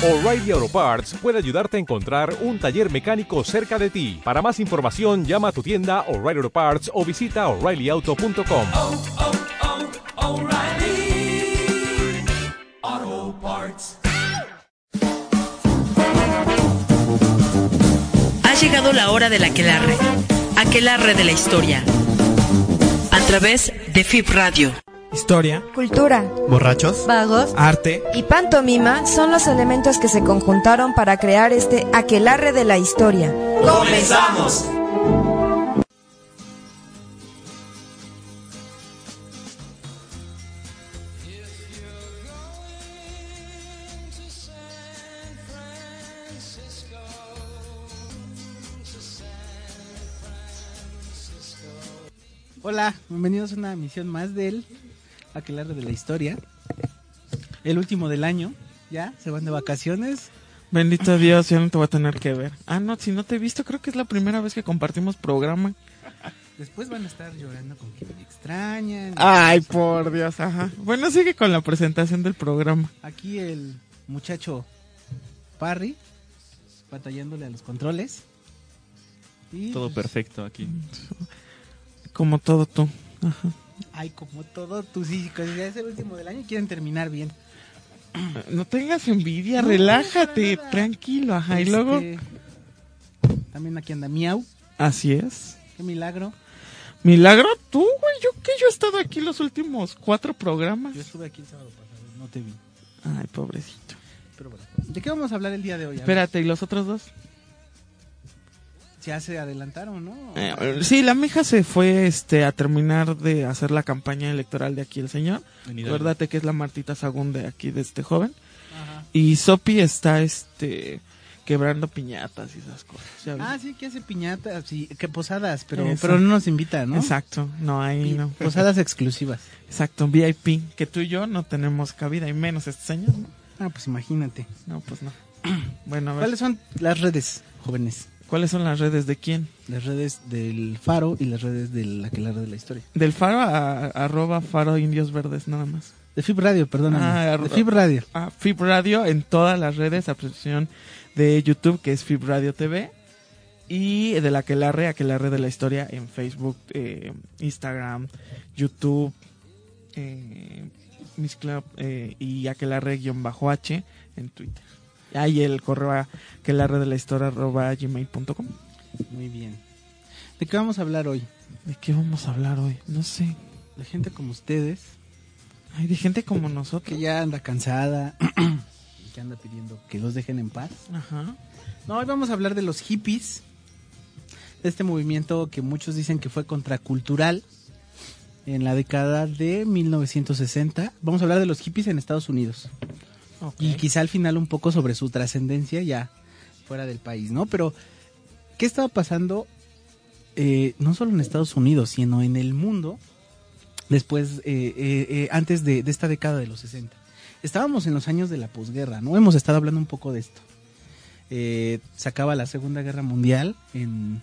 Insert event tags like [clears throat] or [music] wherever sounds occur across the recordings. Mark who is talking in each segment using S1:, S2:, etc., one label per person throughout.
S1: O'Reilly Auto Parts puede ayudarte a encontrar un taller mecánico cerca de ti. Para más información, llama a tu tienda O'Reilly Auto Parts o visita oreillyauto.com.
S2: oh, oh, Parts.
S3: Ha llegado la hora del aquelarre, aquelarre de la historia, a través de FIP Radio.
S4: Historia,
S5: Cultura,
S4: borrachos,
S5: vagos.
S4: Arte,
S5: y pantomima son los elementos que se conjuntaron para crear este aquelarre de la historia.
S2: ¡Comenzamos!
S6: Hola, bienvenidos a una misión más del Aquelarre de la Historia. El último del año, ya, se van de vacaciones.
S4: Bendito Dios, ya no te voy a tener que ver. Ah, no, si no te he visto, creo que es la primera vez que compartimos programa.
S6: Después van a estar llorando con que me extrañan.
S4: Ay, por Dios, ajá. Bueno, sigue con la presentación del programa.
S6: Aquí el muchacho Parry, batallándole a los controles. Y,
S7: Todo
S6: pues,
S7: perfecto aquí.
S4: Como todo tú. Ajá.
S6: Ay, como todo, sí, cuando ya es el último del año quieren terminar bien. [clears throat]
S4: No tengas envidia,
S6: No,
S4: relájate, tranquilo, ajá. Y luego,
S6: Este, También aquí anda Miau,
S4: así es.
S6: qué milagro.
S4: Milagro tú, güey. Yo que yo he estado aquí los últimos cuatro programas.
S6: Yo estuve aquí el sábado pasado, no te vi.
S4: Ay, pobrecito.
S6: Pero bueno, ¿de qué vamos a hablar el día de hoy?
S4: Espérate, ¿y los otros dos?
S6: Ya se adelantaron, ¿no?
S4: Eh, sí, la mija se fue este a terminar de hacer la campaña electoral de aquí el señor. Acuérdate que es la Martita Sagún de aquí de este joven.
S6: Ajá.
S4: Y Sopi está este quebrando piñatas y esas cosas.
S6: Ah, sí, que hace piñatas, sí, que posadas, pero,
S4: Eso.
S6: pero no nos invita, ¿no?
S4: Exacto, no ahí
S6: Pi-
S4: no.
S6: Posadas exclusivas. [laughs]
S4: Exacto, VIP, que tú y yo no tenemos cabida y menos este señor, ¿no?
S6: Ah, pues imagínate.
S4: No, pues no. [clears throat] Bueno, a ver,
S6: ¿Cuáles son las redes, jóvenes?
S4: ¿Cuáles son las redes de quién?
S6: Las redes del Faro y las redes del Aquelarre de la Historia.
S4: Del Faro a, arroba Faro Indios Verdes nada más.
S6: De Fib Radio, perdóname.
S4: Ah,
S6: de Fib Radio.
S4: a Fib Radio en todas las redes, a excepción de YouTube, que es Fib Radio TV, y de la Aquelarre, Aquelarre de la Historia en Facebook, eh, Instagram, YouTube, eh, Miss Club eh, y Aquelarre-H en Twitter. Ahí el correo a aquelarre de la historia arroba gmail.com.
S6: Muy bien. ¿De qué vamos a hablar hoy?
S4: ¿De qué vamos a hablar hoy? No sé.
S6: De gente como ustedes,
S4: Hay de gente como nosotros.
S6: que ya anda cansada, [clears throat] que anda pidiendo que los dejen en paz.
S4: Ajá.
S6: No, hoy vamos a hablar de los hippies, de este movimiento que muchos dicen que fue contracultural en la década de 1960. Vamos a hablar de los hippies en Estados Unidos Y quizá al final un poco sobre su trascendencia ya fuera del país, ¿no? Pero, ¿qué estaba pasando eh, no solo en Estados Unidos, sino en el mundo después, eh, eh, eh, antes de, de esta década de los 60? Estábamos en los años de la posguerra, ¿no? Hemos estado hablando un poco de esto eh, se acaba la Segunda Guerra Mundial en,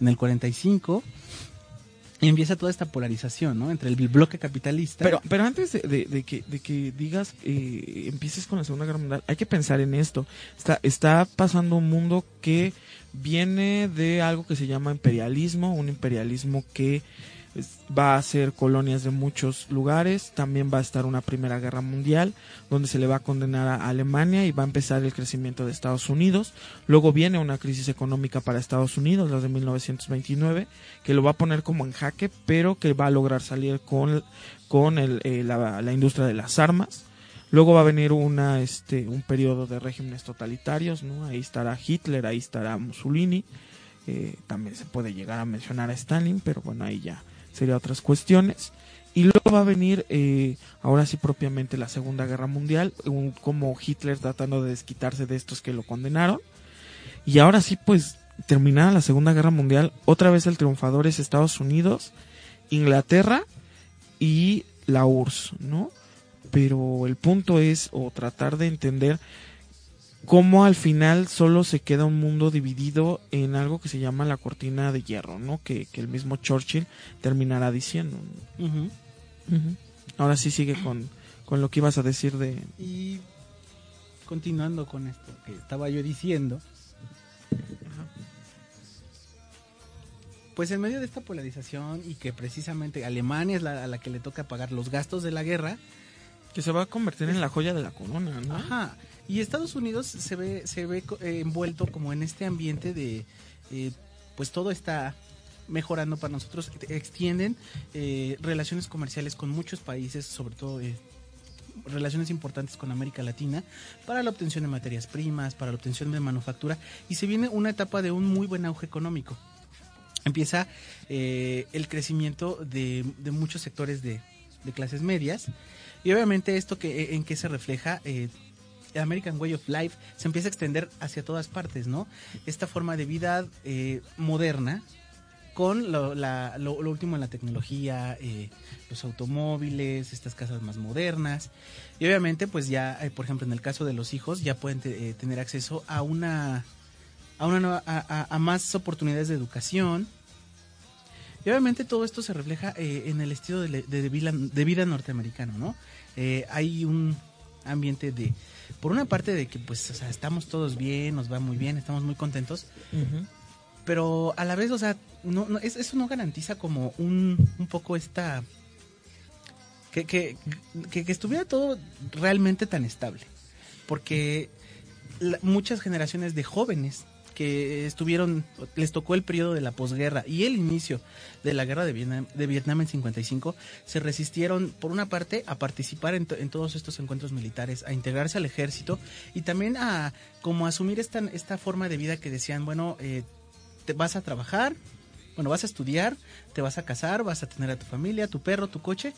S6: en el 45 y empieza toda esta polarización, ¿no? Entre el bloque capitalista.
S4: Pero, pero antes de, que, de que digas, eh, empieces con la Segunda Guerra Mundial, hay que pensar en esto. Está pasando un mundo que viene de algo que se llama imperialismo, un imperialismo que va a ser colonias de muchos lugares, también va a estar una Primera Guerra Mundial, donde se le va a condenar a Alemania y va a empezar el crecimiento de Estados Unidos. Luego viene una crisis económica para Estados Unidos, la de 1929, que lo va a poner como en jaque, pero que va a lograr salir con, con el, eh, la, la industria de las armas. Luego va a venir una, este, un periodo de regímenes totalitarios, ¿no? Ahí estará Hitler, ahí estará Mussolini. eh, también se puede llegar a mencionar a Stalin, pero bueno, ahí ya sería otras cuestiones. Y luego va a venir, eh, ahora sí propiamente, la Segunda Guerra Mundial, un- como Hitler tratando de desquitarse de estos que lo condenaron. Y ahora sí, pues, terminada la Segunda Guerra Mundial, otra vez el triunfador es Estados Unidos, Inglaterra y la URSS, ¿no? Pero el punto es, o tratar de entender cómo al final solo se queda un mundo dividido en algo que se llama la cortina de hierro, ¿no? Que, que el mismo Churchill terminará diciendo. Ahora sí sigue con, con lo que ibas a decir de...
S6: Y continuando con esto que estaba yo diciendo, pues en medio de esta polarización y que precisamente Alemania es la, a la que le toca pagar los gastos de la guerra,
S4: Que se va a convertir en la joya de la corona, ¿no?
S6: Ajá. Y Estados Unidos se ve, se ve eh, envuelto como en este ambiente de, eh, pues todo está mejorando para nosotros. Extienden eh, relaciones comerciales con muchos países, sobre todo eh, relaciones importantes con América Latina, para la obtención de materias primas, para la obtención de manufactura. Y se viene una etapa de un muy buen auge económico. Empieza eh, el crecimiento de, de muchos sectores de, de clases medias. Y obviamente esto que en qué se refleja eh, American Way of Life se empieza a extender hacia todas partes, ¿no? Esta forma de vida eh, moderna con lo, último en la tecnología, eh, los automóviles, estas casas más modernas. Y obviamente, pues ya, eh, por ejemplo, en el caso de los hijos, ya pueden te- tener acceso a una, a, una nueva- a, más oportunidades de educación. Y obviamente todo esto se refleja en el estilo de, vida, norteamericano, ¿no? Hay un ambiente de, por una parte de que pues, o sea, estamos todos bien, nos va muy bien, estamos muy contentos, pero a la vez, o sea, no, no- es- eso no garantiza como un, un poco esta... Que, que, que, que estuviera todo realmente tan estable. Porque la- muchas generaciones de jóvenes que estuvieron, les tocó el periodo de la posguerra y el inicio de la guerra de Vietnam, de Vietnam en 55, se resistieron, por una parte, a participar en, to- en todos estos encuentros militares, a integrarse al ejército y también a como asumir esta, esta forma de vida que decían, bueno, eh, te vas a trabajar, bueno, vas a estudiar, te vas a casar, vas a tener a tu familia, tu perro, tu coche.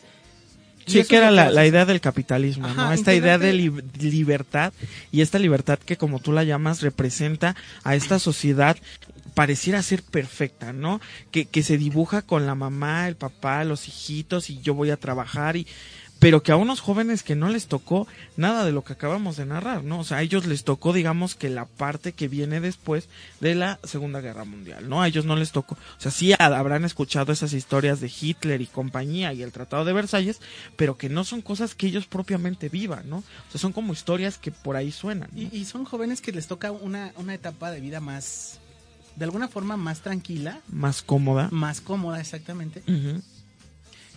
S4: Sí, que era la, la idea del capitalismo,
S6: Ajá,
S4: ¿no? Esta idea de li- libertad y esta libertad que como tú la llamas representa a esta sociedad pareciera ser perfecta, ¿no? Que, que se dibuja con la mamá, el papá, los hijitos y yo voy a trabajar y pero que a unos jóvenes que no les tocó nada de lo que acabamos de narrar, ¿no? O sea, a ellos les tocó, digamos, que la parte que viene después de la Segunda Guerra Mundial, ¿no? A ellos no les tocó, o sea, sí habrán escuchado esas historias de Hitler y compañía y el Tratado de Versalles, pero que no son cosas que ellos propiamente vivan, ¿no? O sea, son como historias que por ahí suenan. ¿no?
S6: Y, y son jóvenes que les toca una, una etapa de vida más, de alguna forma más tranquila,
S4: Más cómoda.
S6: más cómoda exactamente.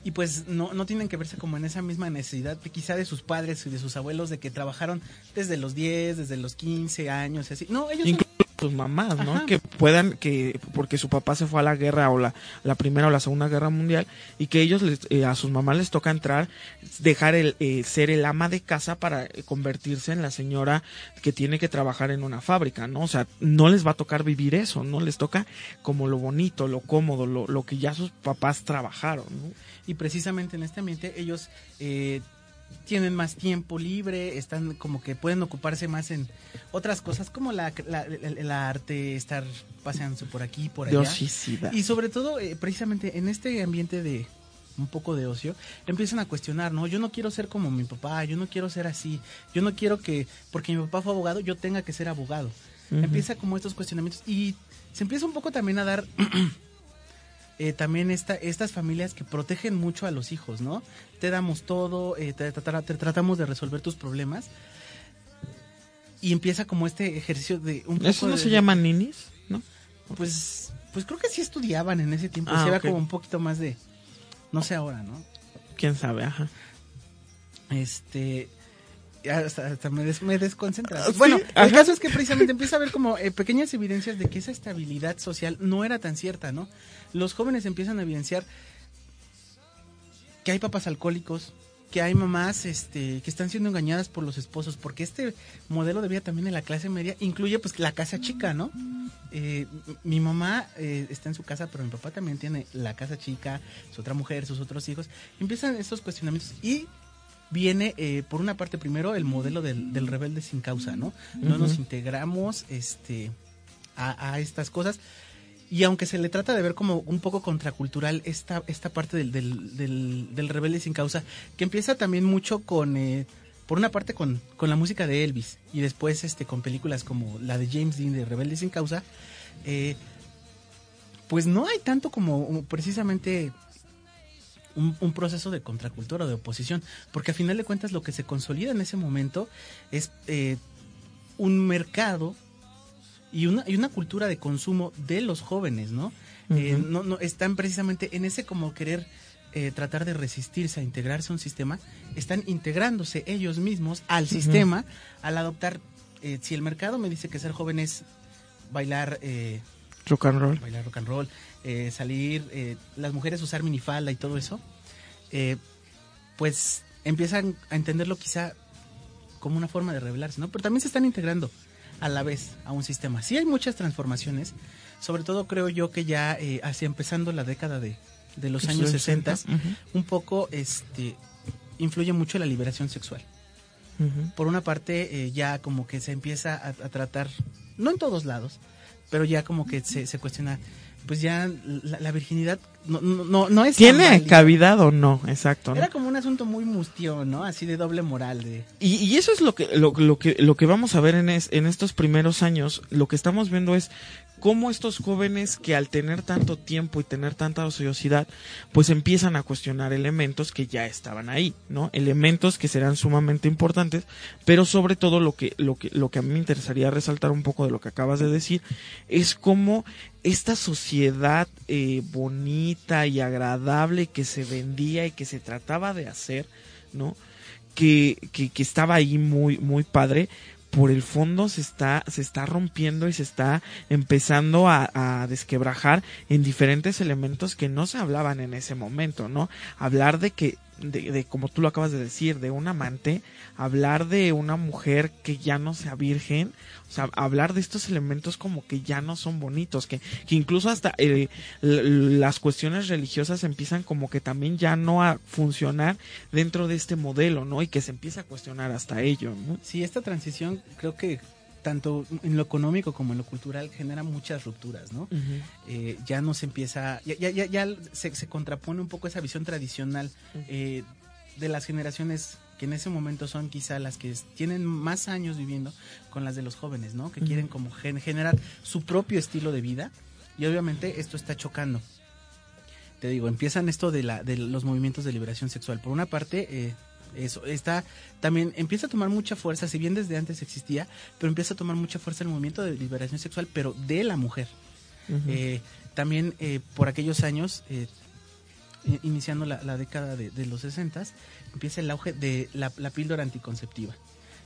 S6: Y pues no, no tienen que verse como en esa misma necesidad quizá de sus padres y de sus abuelos de que trabajaron desde los 10, desde los 15 años y así. No, ellos...
S4: Sus mamás, ¿no?
S6: Ajá.
S4: Que puedan, que porque su papá se fue a la guerra o la, la primera o la segunda guerra mundial y que ellos, les, eh, a sus mamás les toca entrar, dejar el, eh, ser el ama de casa para convertirse en la señora que tiene que trabajar en una fábrica, ¿no? O sea, no les va a tocar vivir eso, ¿no? Les toca como lo bonito, lo cómodo, lo, lo que ya sus papás trabajaron, ¿no?
S6: Y precisamente en este ambiente ellos eh, tienen más tiempo libre, están como que pueden ocuparse más en otras cosas como la, la- arte, estar paseándose por aquí, por allá. Y sobre todo, eh, precisamente en este ambiente de un poco de ocio, empiezan a cuestionar, ¿no? Yo no quiero ser como mi papá, yo no quiero ser así, yo no quiero que, porque mi papá fue abogado, yo tenga que ser abogado. Empieza como estos cuestionamientos y se empieza un poco también a dar [clears throat] eh, también esta, estas familias que protegen mucho a los hijos, ¿no? Te damos todo, eh, te, tra- te tratamos de resolver tus problemas. Y empieza como este ejercicio de un poco
S4: ¿Eso no
S6: de-
S4: se llama ninis? ¿No?
S6: pues, pues creo que sí estudiaban en ese tiempo.
S4: Ah,
S6: sí era
S4: ok.
S6: como un poquito más de. No sé ahora, ¿no?
S4: ¿Quién sabe? Ajá.
S6: Este. Ya Hasta, hasta me, des- me desconcentra.
S4: Ah, sí,
S6: bueno, el caso es que precisamente empieza a ver como eh, pequeñas evidencias de que esa estabilidad social no era tan cierta, ¿no? Los jóvenes empiezan a evidenciar que hay papás alcohólicos, que hay mamás este, que están siendo engañadas por los esposos, porque este modelo de vida también en la clase media incluye pues la casa chica, ¿no? Eh, mi mamá eh, está en su casa, pero mi papá también tiene la casa chica, su otra mujer, sus otros hijos. Empiezan estos cuestionamientos y viene eh, por una parte primero el modelo del, del rebelde sin causa, ¿no? No nos integramos este, a, a estas cosas. Y aunque se le trata de ver como un poco contracultural esta, esta parte del, del, del, del rebelde sin causa, que empieza también mucho con, eh, por una parte con, con la música de Elvis y después este, con películas como la de James Dean de Rebelde sin causa, eh, pues no hay tanto como precisamente un, un proceso de contracultura de oposición, porque a final de cuentas lo que se consolida en ese momento es eh, un mercado y una, y una cultura de consumo de los jóvenes, ¿no? Eh, no, no están precisamente en ese como querer eh, tratar de resistirse a integrarse a un sistema, están integrándose ellos mismos al sistema al adoptar, eh, si el mercado me dice que ser joven es bailar, eh,
S4: Rock and roll.
S6: bailar rock and roll, eh, salir, eh, las mujeres usar minifalda y todo eso, eh, pues empiezan a entenderlo quizá como una forma de rebelarse, ¿no? Pero también se están integrando a la vez a un sistema. Sí hay muchas transformaciones, sobre todo creo yo que ya hacia empezando la década de, de los años 60,
S4: Ujú,
S6: un poco este influye mucho la liberación sexual. Por una parte, eh, ya como que se empieza a, a tratar, no en todos lados, pero ya como que se, se cuestiona, pues ya la, la virginidad no, no, no, es...
S4: ¿Tiene cavidad o no? Exacto. ¿no?
S6: Era como un asunto muy mustión, ¿no? Así de doble moral, de...
S4: Y, y eso es lo que, lo, lo que, lo que vamos a ver en, es- en estos primeros años. Lo que estamos viendo es cómo estos jóvenes que al tener tanto tiempo y tener tanta ociosidad, pues empiezan a cuestionar elementos que ya estaban ahí, ¿no? Elementos que serán sumamente importantes, pero sobre todo lo que, lo que, lo que a mí me interesaría resaltar un poco de lo que acabas de decir, es cómo esta sociedad eh, bonita y agradable que se vendía y que se trataba de hacer, ¿no? que, que, que estaba ahí muy, muy padre, por el fondo se está, se está rompiendo y se está empezando a, a desquebrajar en diferentes elementos que no se hablaban en ese momento, ¿no? Hablar de que, de, de como tú lo acabas de decir, de un amante, hablar de una mujer que ya no sea virgen, o sea, hablar de estos elementos como que ya no son bonitos, que, que incluso hasta eh, las cuestiones religiosas empiezan como que también ya no a funcionar dentro de este modelo, ¿no? Y que se empieza a cuestionar hasta ello, ¿no?
S6: Sí, esta transición creo que tanto en lo económico como en lo cultural genera muchas rupturas, ¿no? eh, ya no se empieza, ya, ya, ya, ya se, se contrapone un poco esa visión tradicional eh, de las generaciones que en ese momento son quizá las que tienen más años viviendo con las de los jóvenes, ¿no? Que quieren como gen- generar su propio estilo de vida y obviamente esto está chocando. Te digo, empiezan esto de, la, de los movimientos de liberación sexual. Por una parte, eh, eso está también empieza a tomar mucha fuerza, si bien desde antes existía, pero empieza a tomar mucha fuerza el movimiento de liberación sexual, pero de la mujer. Eh, también eh, por aquellos años, eh, iniciando la, la década de, de los 60, empieza el auge de la, la píldora anticonceptiva.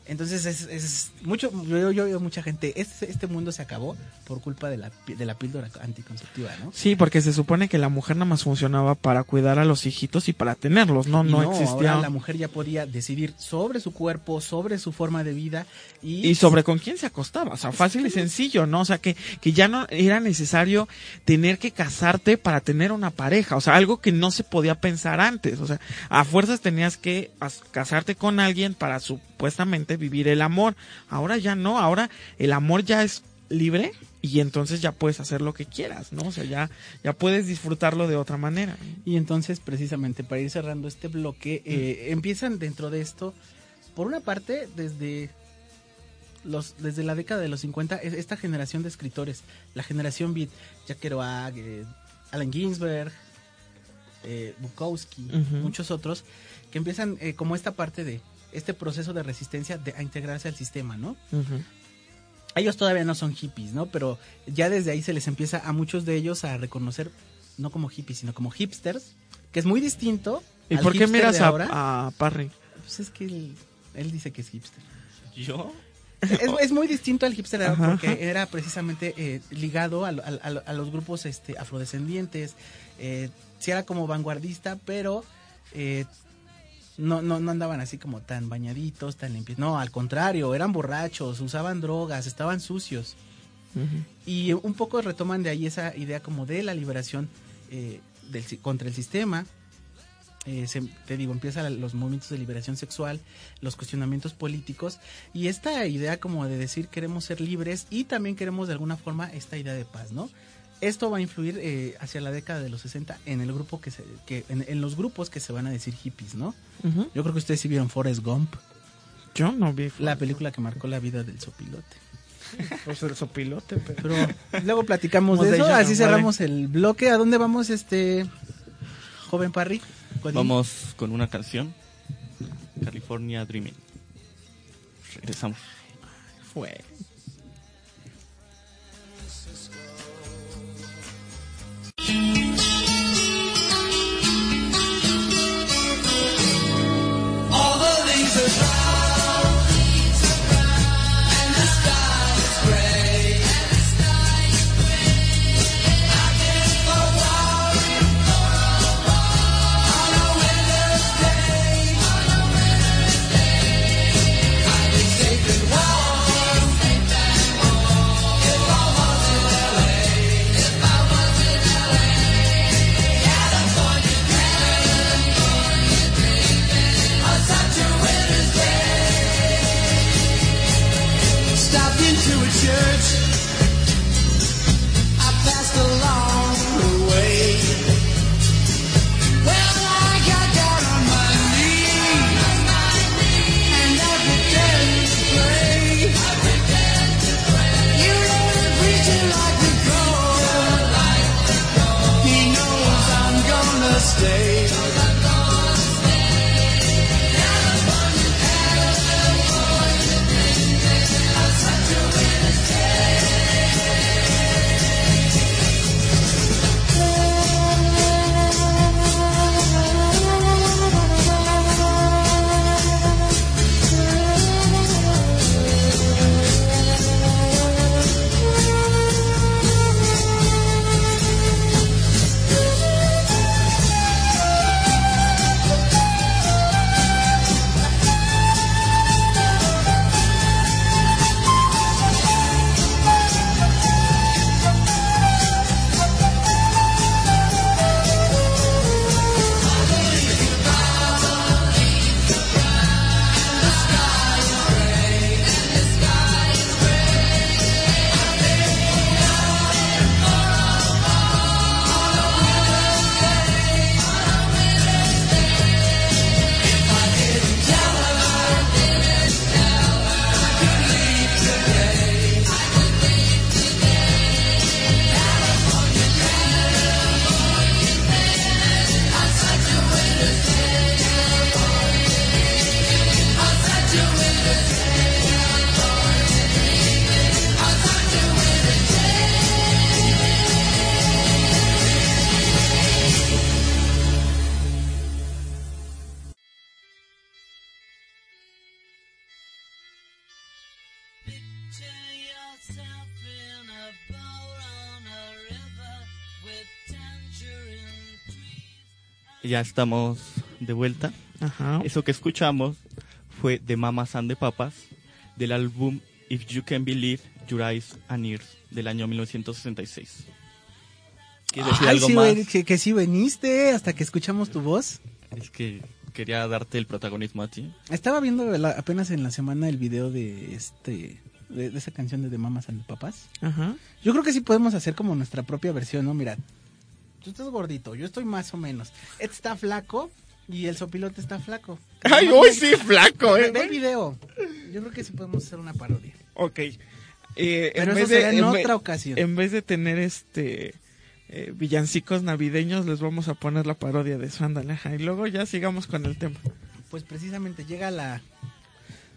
S6: Entonces es, es mucho, yo, yo mucha gente, este, este mundo se acabó por culpa de la, de la píldora anticonceptiva, ¿no?
S4: Sí, porque se supone que la mujer nada más funcionaba para cuidar a los hijitos y para tenerlos, no,
S6: Y
S4: no, existía.
S6: la mujer ya podía decidir sobre su cuerpo, sobre su forma de vida y,
S4: Y sobre con quién se acostaba, o sea, fácil y sencillo, ¿no? O sea, que, que ya no era necesario tener que casarte para tener una pareja, o sea, algo que no se podía pensar antes, o sea, a fuerzas tenías que as- casarte con alguien para supuestamente vivir el amor. Ahora ya no, ahora el amor ya es libre y entonces ya puedes hacer lo que quieras, ¿no? O sea, ya, ya puedes disfrutarlo de otra manera.
S6: Y entonces, precisamente, para ir cerrando este bloque, eh, empiezan dentro de esto, por una parte, desde los desde la década de los 50, es- esta generación de escritores, la generación beat, Jack Kerouac, eh, Allen Ginsberg, eh, Bukowski, muchos otros, que empiezan eh, como esta parte de este proceso de resistencia de, a integrarse al sistema, ¿no? Ellos todavía no son hippies, ¿no? Pero ya desde ahí se les empieza a muchos de ellos a reconocer, no como hippies, sino como hipsters, que es muy distinto.
S4: ¿Y
S6: al
S4: por qué miras a,
S6: ahora.
S4: a Parry?
S6: Pues es que él, él dice que es hipster.
S2: ¿Yo?
S6: Es, es muy distinto al hipster
S4: Ajá.
S6: porque era precisamente eh, ligado a los grupos este, afrodescendientes. Eh, sí era como vanguardista, pero eh, no, no, no andaban así como tan bañaditos, tan limpios. No, al contrario, eran borrachos, usaban drogas, estaban sucios. Y un poco retoman de ahí esa idea como de la liberación eh, del, contra el sistema. Eh, se- te digo, empiezan los movimientos de liberación sexual, los cuestionamientos políticos y esta idea como de decir queremos ser libres y también queremos de alguna forma esta idea de paz, ¿no? Esto va a influir eh, hacia la década de los 60 en el grupo que se, que en, en los grupos que se van a decir hippies, ¿no? Yo creo que ustedes sí vieron Forrest Gump,
S4: Yo no vi.
S6: la película que marcó la vida del sopilote. [laughs]
S4: Pues el sopilote, pero...
S6: Pero luego platicamos de
S4: de
S6: eso, así
S4: vale.
S6: cerramos el bloque. ¿A dónde vamos, este joven Parry?
S2: Vamos con una canción. California Dreaming. Regresamos.
S4: fue.
S2: Ya estamos de vuelta.
S4: Ajá.
S2: Eso que escuchamos fue de Mamas and the Papas del álbum If You Can Believe Your Eyes and Ears del año 1966. ¿Quieres decir
S6: Ay,
S2: algo
S6: sí,
S2: más?
S6: que, que sí veniste hasta que escuchamos tu voz.
S2: Es que quería darte el protagonismo a ti.
S6: Estaba viendo la- apenas en la semana el video de este de, de esa canción de The Mamas and the Papas.
S4: Ajá.
S6: Yo creo que sí podemos hacer como nuestra propia versión, ¿no? Mira, tú estás gordito, yo estoy más o menos. Ed está flaco y el sopilote está flaco.
S4: Ay, hoy sí, flaco, eh.
S6: ve el video. Yo creo que sí podemos hacer una parodia.
S4: Ok. Eh,
S6: Pero
S4: en
S6: eso
S4: vez de-
S6: en
S4: ve-
S6: otra ocasión.
S4: En vez de tener este eh, villancicos navideños, les vamos a poner la parodia de eso, ándale. Y luego ya sigamos con el tema.
S6: Pues precisamente llega la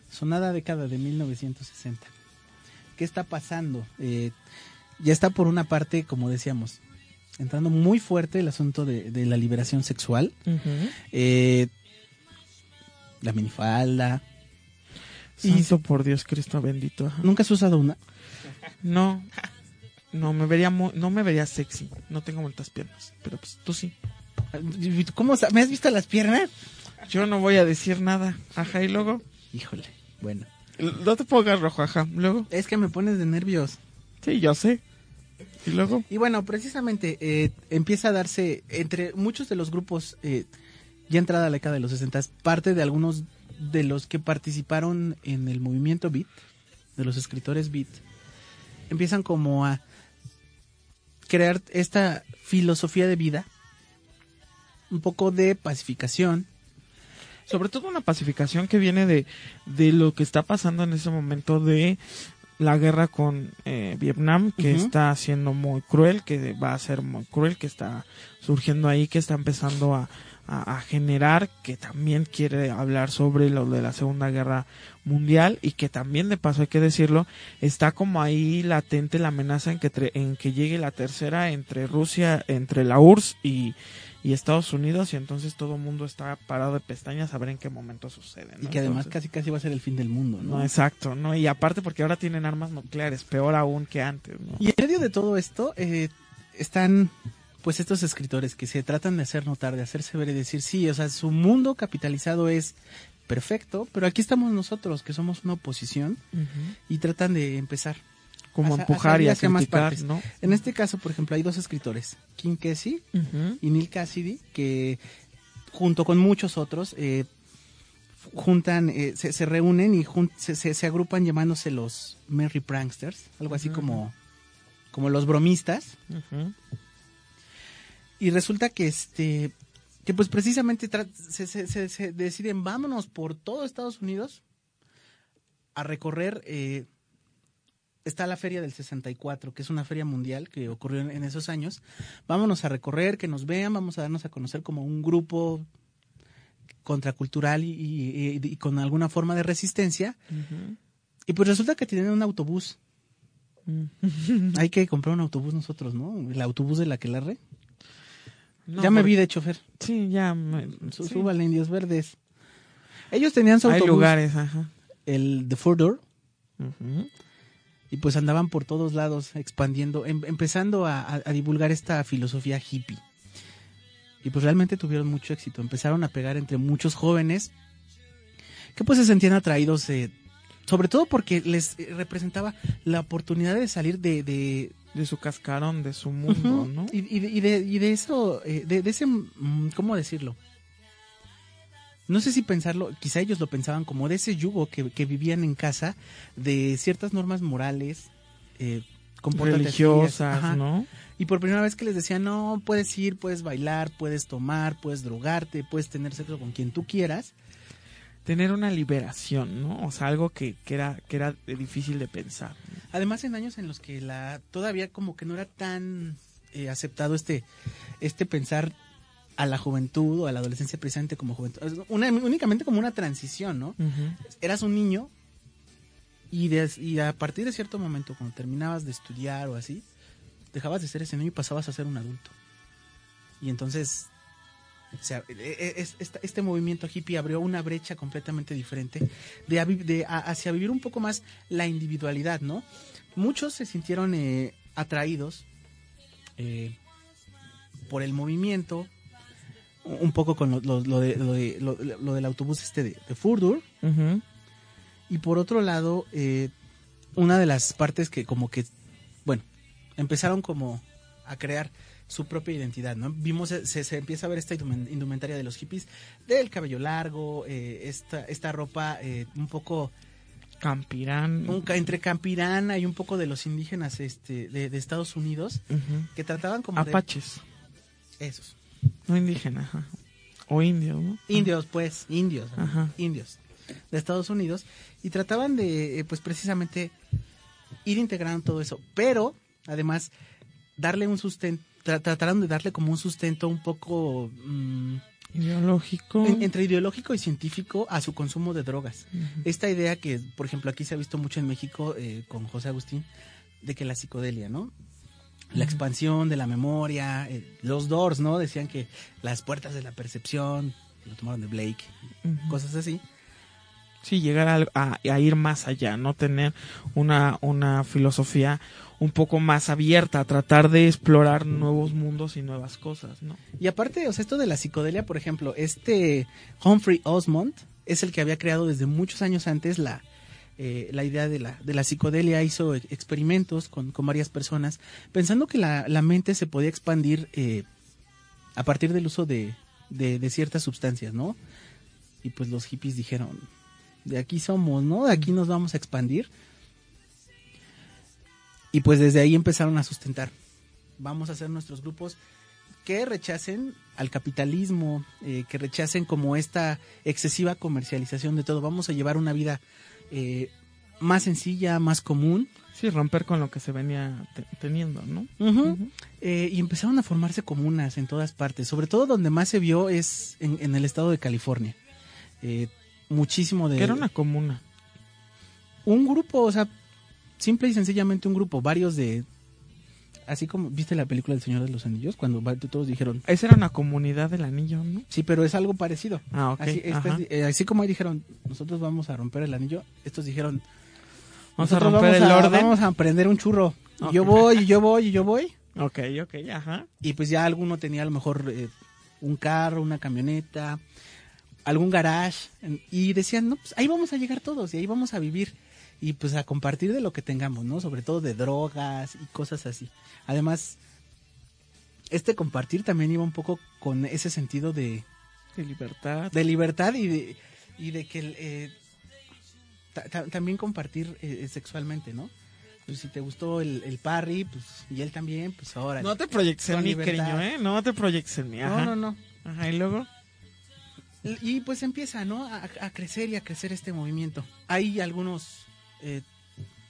S6: sonada década de 1960. ¿Qué está pasando? Eh, ya está por una parte, como decíamos, entrando muy fuerte el asunto de, de la liberación sexual. Eh, la minifalda.
S4: Santo por Dios, Cristo bendito.
S6: ¿Nunca has usado una?
S4: No, no me vería mu- no me vería sexy. No tengo muchas piernas, pero pues tú sí.
S6: ¿Cómo ¿Me has visto las piernas?
S4: Yo no voy a decir nada. Ajá, y luego.
S6: Híjole, bueno.
S4: No te pongas rojo, ajá. Luego.
S6: Es que me pones de nervios.
S4: Sí, yo sé. Y luego.
S6: Y bueno, precisamente eh, empieza a darse entre muchos de los grupos, eh, ya entrada la década de los 60, parte de algunos de los que participaron en el movimiento beat, de los escritores beat, empiezan como a crear esta filosofía de vida, un poco de pacificación.
S4: Sobre todo una pacificación que viene de, de lo que está pasando en ese momento de la guerra con eh, Vietnam, que está siendo muy cruel, que va a ser muy cruel, que está surgiendo ahí, que está empezando a, a, a generar, que también quiere hablar sobre lo de la Segunda Guerra Mundial y que también, de paso hay que decirlo, está como ahí latente la amenaza en que, tre- en que llegue la tercera entre Rusia, entre la URSS y, y Estados Unidos y entonces todo el mundo está parado de pestañas a ver en qué momento sucede. ¿no?
S6: Y que además
S4: Entonces-
S6: casi casi va a ser el fin del mundo, ¿no?
S4: No, exacto, ¿no? Y aparte porque ahora tienen armas nucleares, peor aún que antes, ¿no?
S6: Y en medio de todo esto eh, están pues estos escritores que se tratan de hacer notar, de hacerse ver y decir, sí, o sea, su mundo capitalizado es perfecto, pero aquí estamos nosotros, que somos una oposición, y tratan de empezar.
S4: Como
S6: a- a
S4: empujar y a
S6: más
S4: criticar,
S6: partes.
S4: ¿no?
S6: En este caso, por ejemplo, hay dos escritores, Kim
S4: Ujú.
S6: y Neil Cassidy, que junto con muchos otros eh, juntan, eh, se, se reúnen y jun- se, se- se agrupan llamándose los Merry Pranksters, algo así como, como los bromistas. Y resulta que este que pues precisamente se deciden vámonos por todo Estados Unidos a recorrer eh, está la feria del 64 que es una feria mundial que ocurrió en, en esos años vámonos a recorrer que nos vean vamos a darnos a conocer como un grupo contracultural y, y- y- y con alguna forma de resistencia y pues resulta que tienen un autobús
S4: Mm. [laughs]
S6: hay que comprar un autobús nosotros no el autobús de la que la re
S4: No,
S6: ya me
S4: porque-
S6: vi de chofer
S4: Sí, ya. me- sí.
S6: Súbale indios verdes. Ellos tenían su
S4: Hay
S6: autobús,
S4: lugares, ajá.
S6: el The Four Door. Y pues andaban por todos lados expandiendo, em- empezando a, a- a divulgar esta filosofía hippie. Y pues realmente tuvieron mucho éxito. Empezaron a pegar entre muchos jóvenes que pues se sentían atraídos, eh, sobre todo porque les eh, representaba la oportunidad de salir de, de,
S4: De su cascarón, de su mundo. ¿no?
S6: Y, y de, y de- y de eso, eh, de, de ese, mm, ¿cómo decirlo? No sé si pensarlo, quizá ellos lo pensaban como de ese yugo que, que vivían en casa, de ciertas normas morales, eh, así,
S4: Religiosas. ¿no?
S6: Y por primera vez que les decían, no, puedes ir, puedes bailar, puedes tomar, puedes drogarte, puedes tener sexo con quien tú quieras.
S4: Tener una liberación, ¿no? O sea, algo que, que era, que era difícil de pensar.
S6: Además, en años en los que la todavía como que no era tan eh, aceptado este, este pensar a la juventud o a la adolescencia precisamente como juventud, una- únicamente como una transición, ¿no? Eras un niño y, a partir de cierto momento, cuando terminabas de estudiar o así, dejabas de ser ese niño y pasabas a ser un adulto. Y entonces, o sea, e- e- es- esta- este movimiento hippie abrió una brecha completamente diferente de, a- hacia vivir un poco más la individualidad, ¿no? Muchos se sintieron eh, atraídos eh, por el movimiento, un poco con lo, lo- lo de- lo de- lo- del autobús este de, de Furdur, y por otro lado, eh, una de las partes que como que, bueno, empezaron como a crear su propia identidad, ¿no? Vimos, se, se empieza a ver esta indumen- indumentaria de los hippies, del cabello largo, eh, esta, esta ropa eh, un poco
S4: Campirán.
S6: un entre campirana y un poco de los indígenas este, de, de Estados Unidos, que trataban como de-
S4: Apaches.
S6: esos.
S4: No indígena, ajá. O indios, ¿no?
S6: indios pues indios
S4: Ajá.
S6: indios de Estados Unidos y trataban de eh, pues precisamente ir integrando todo eso pero además darle un sustento trataron de darle como un sustento un poco mm,
S4: Ideológico.
S6: en- entre ideológico y científico a su consumo de drogas esta idea que por ejemplo aquí se ha visto mucho en México eh, con José Agustín de que la psicodelia no la expansión de la memoria, eh, los Doors, ¿no? Decían que las puertas de la percepción, lo tomaron de Blake, cosas así.
S4: Sí, llegar a, a- a ir más allá, no tener una, una filosofía un poco más abierta, a tratar de explorar nuevos mundos y nuevas cosas, ¿no?
S6: Y aparte, o sea, esto de la psicodelia, por ejemplo, este Humphrey Osmond es el que había creado desde muchos años antes la, eh, la idea de la, de la psicodelia, hizo experimentos con, con varias personas, pensando que la, la mente se podía expandir eh, a partir del uso de, de, de ciertas sustancias, ¿no? Y pues los hippies dijeron, de aquí somos, ¿no? De aquí nos vamos a expandir. Y pues desde ahí empezaron a sustentar. Vamos a hacer nuestros grupos que rechacen al capitalismo, eh, que rechacen como esta excesiva comercialización de todo. Vamos a llevar una vida eh, más sencilla, más común,
S4: Sí, romper con lo que se venía te- teniendo, ¿no?
S6: Eh, y empezaron a formarse comunas en todas partes. Sobre todo donde más se vio es en, en el estado de California. Eh, muchísimo de...
S4: Que era una comuna.
S6: Un grupo, o sea, simple y sencillamente un grupo. Varios de... Así como, ¿viste la película del Señor de los Anillos? Cuando todos dijeron,
S4: Esa era una comunidad del anillo, ¿no?
S6: sí, pero es algo parecido.
S4: Ah, ok.
S6: Así, estos- eh, así como ahí dijeron, nosotros vamos a romper el anillo, estos dijeron,
S4: Vamos a
S6: nosotros
S4: romper
S6: vamos
S4: el
S6: a-
S4: orden.
S6: Vamos a prender un churro. Yo voy, y yo voy, y yo voy.
S4: Ok, ok, ajá.
S6: Y pues ya alguno tenía a lo mejor eh, un carro, una camioneta, algún garage. Y decían, no, pues ahí vamos a llegar todos y ahí vamos a vivir. Y pues a compartir de lo que tengamos, ¿no? Sobre todo de drogas y cosas así. Además, este compartir también iba un poco con ese sentido de,
S4: De libertad.
S6: de libertad y de, y de que eh, ta- ta- también compartir eh, sexualmente, ¿no? Pues si te gustó el, el parry, pues, y él también, pues ahora.
S4: No te proyectes en mí, cariño, ¿eh? No te proyectes en mí, ajá.
S6: no, no, no.
S4: Ajá, y luego.
S6: Y pues empieza, ¿no? A, a crecer y a crecer este movimiento. Hay algunos, eh,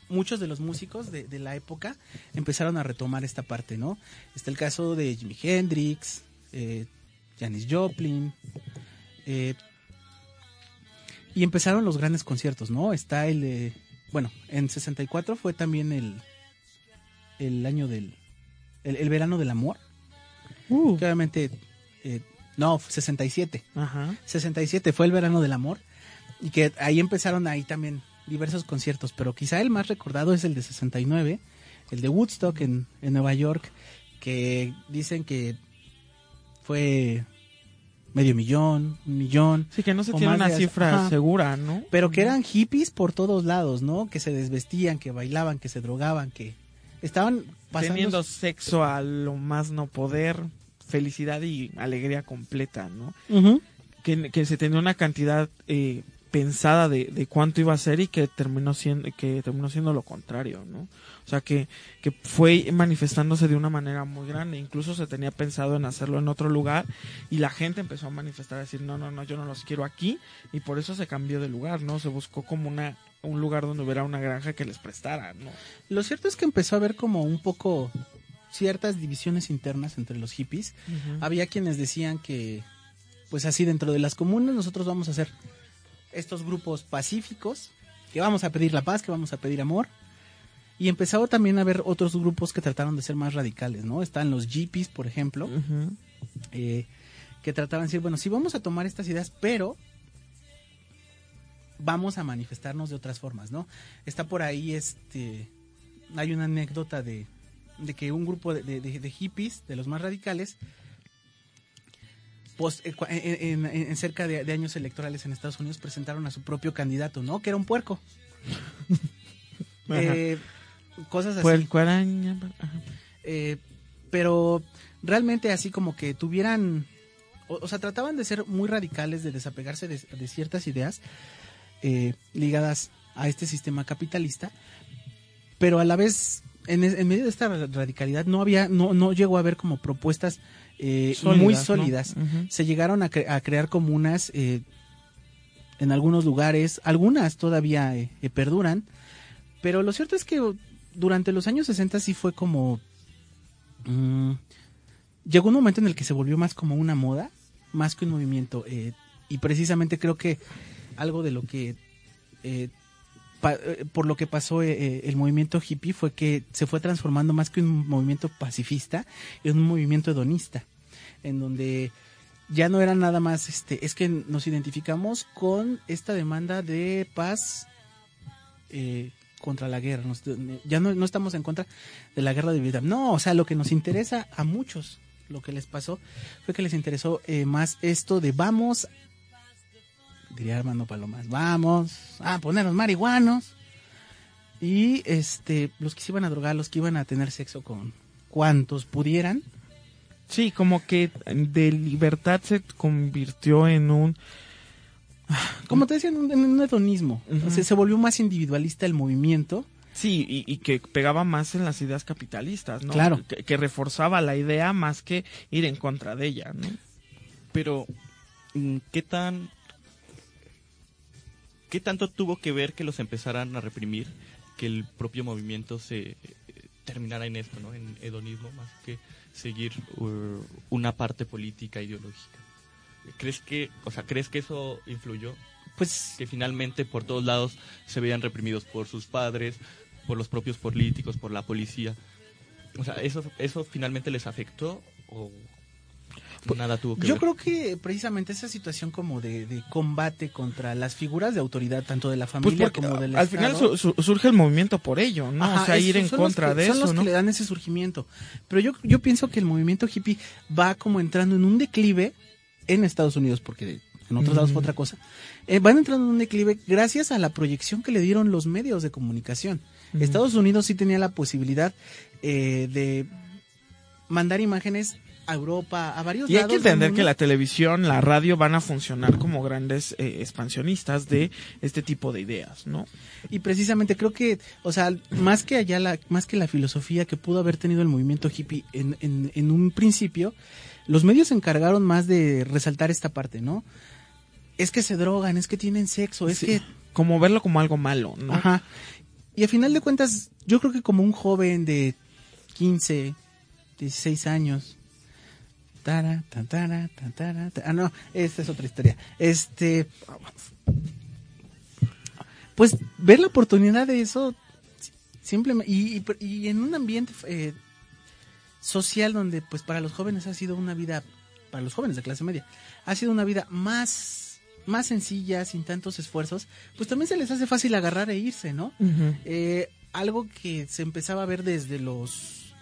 S6: muchos de los músicos de, de la época empezaron a retomar esta parte, ¿no? Está el caso de Jimi Hendrix, eh, Janis Joplin, eh, y empezaron los grandes conciertos, ¿no? Está el de, bueno, en 64 fue también el, el año del, el, el verano del amor,
S4: Uh,
S6: que obviamente, eh, no, 67.
S4: ajá.
S6: 67 fue el verano del amor y que ahí empezaron ahí también diversos conciertos, pero quizá el más recordado es el de 69, el de Woodstock en, en Nueva York, que dicen que fue medio millón, un millón,
S4: Sí, que no se tiene una
S6: de-
S4: cifra
S6: ajá.
S4: segura, ¿no?
S6: pero que eran hippies por todos lados, ¿no? Que se desvestían, que bailaban, que se drogaban, que estaban pasando
S4: Teniendo sexo a lo más no poder, felicidad y alegría completa, ¿no? Que, que se tenía una cantidad eh, pensada de, de cuánto iba a ser y que terminó siendo que terminó siendo lo contrario no o sea que, que fue manifestándose de una manera muy grande. Incluso se tenía pensado en hacerlo en otro lugar y la gente empezó a manifestar a decir no no no yo no los quiero aquí y por eso se cambió de lugar no se buscó como una un lugar donde hubiera una granja que les prestara no
S6: Lo cierto es que empezó a haber como un poco ciertas divisiones internas entre los hippies. Había quienes decían que, pues así dentro de las comunas nosotros vamos a hacer estos grupos pacíficos, que vamos a pedir la paz, que vamos a pedir amor. Y empezaba también a haber otros grupos que trataron de ser más radicales, ¿no? Están los hippies, por ejemplo, eh, que trataban de decir, bueno, sí vamos a tomar estas ideas, pero vamos a manifestarnos de otras formas, ¿no? Está por ahí, este, hay una anécdota de, de que un grupo de, de- de- de hippies, de los más radicales, eh, en, en- en cerca de, de años electorales en Estados Unidos presentaron a su propio candidato, ¿no? Que era un puerco. [laughs] Eh, cosas así. Eh, pero realmente así como que tuvieran, o, o sea, trataban de ser muy radicales, de desapegarse de, de ciertas ideas eh, ligadas a este sistema capitalista, pero a la vez, en, en medio de esta ra- radicalidad, no había, no, no llegó a haber como propuestas eh, muy
S4: ¿no?
S6: sólidas. Se llegaron a, cre- a crear comunas eh, en algunos lugares, algunas todavía eh, perduran, pero lo cierto es que durante los años 60 sí fue como... mm, llegó un momento en el que se volvió más como una moda, más que un movimiento, y precisamente creo que algo de lo que... eh, por lo que pasó eh, eh, el movimiento hippie fue que se fue transformando más que un movimiento pacifista en un movimiento hedonista en donde ya no era nada más este es que nos identificamos con esta demanda de paz contra la guerra. Ya no, no estamos en contra de la guerra de Vietnam. No o sea lo que nos interesa a muchos lo que les pasó fue que les interesó más esto de vamos diría Armando Palomas vamos a ponernos marihuanos y este los que se iban a drogar los que iban a tener sexo con cuantos pudieran
S4: Sí, como que de libertad se convirtió en un...
S6: como te decía, en un, en un hedonismo.
S4: Ujú.
S6: O sea, se volvió más individualista el movimiento.
S4: Sí, y, y que pegaba más en las ideas capitalistas, ¿no?
S6: Claro.
S4: Que, que reforzaba la idea más que ir en contra de ella, ¿no?
S2: Pero, ¿qué tan... ¿Qué tanto tuvo que ver que los empezaran a reprimir que el propio movimiento se eh, terminara en esto, ¿no? En hedonismo, más que seguir uh, una parte política ideológica. ¿Crees que, o sea, crees que eso influyó?
S6: Pues
S2: Que finalmente por todos lados se veían reprimidos por sus padres, por los propios políticos, por la policía. O sea, ¿eso, eso finalmente les afectó o nada tuvo que
S6: Pues, yo
S2: ver?
S6: creo que precisamente esa situación como de, de combate contra las figuras de autoridad, tanto de la
S4: Pues
S6: familia
S4: porque
S6: como del
S4: al final
S6: Estado.
S4: su- su- surge el movimiento por ello, ¿no?
S6: Ajá,
S4: o sea, ir en contra
S6: que-
S4: de
S6: son
S4: eso,
S6: los
S4: ¿no?
S6: que le dan ese surgimiento. Pero yo, yo pienso que el movimiento hippie va como entrando en un declive en Estados Unidos, porque en otros lados fue otra cosa. Eh, van entrando en un declive gracias a la proyección que le dieron los medios de comunicación. Estados Unidos sí tenía la posibilidad eh, de mandar imágenes a Europa, a varios
S4: Y hay
S6: lados.
S4: que entender que la televisión, la radio van a funcionar como grandes eh, expansionistas de este tipo de ideas, ¿no?
S6: Y precisamente creo que, o sea, más que allá la, más que la filosofía que pudo haber tenido el movimiento hippie en, en, en un principio, los medios se encargaron más de resaltar esta parte, ¿no? Es que se drogan, es que tienen sexo, es
S4: Sí.
S6: que,
S4: Como verlo como algo malo, ¿no?
S6: ajá. Y a final de cuentas, yo creo que como un joven de 15, 16 años, tara, tan, tara, tan, tara, ta- ah, no, esta es otra historia. Este, pues ver la oportunidad de eso simplemente y, y- y en un ambiente eh, social donde pues para los jóvenes ha sido una vida para los jóvenes de clase media ha sido una vida más más sencilla sin tantos esfuerzos pues también se les hace fácil agarrar e irse no. Eh, algo que se empezaba a ver desde los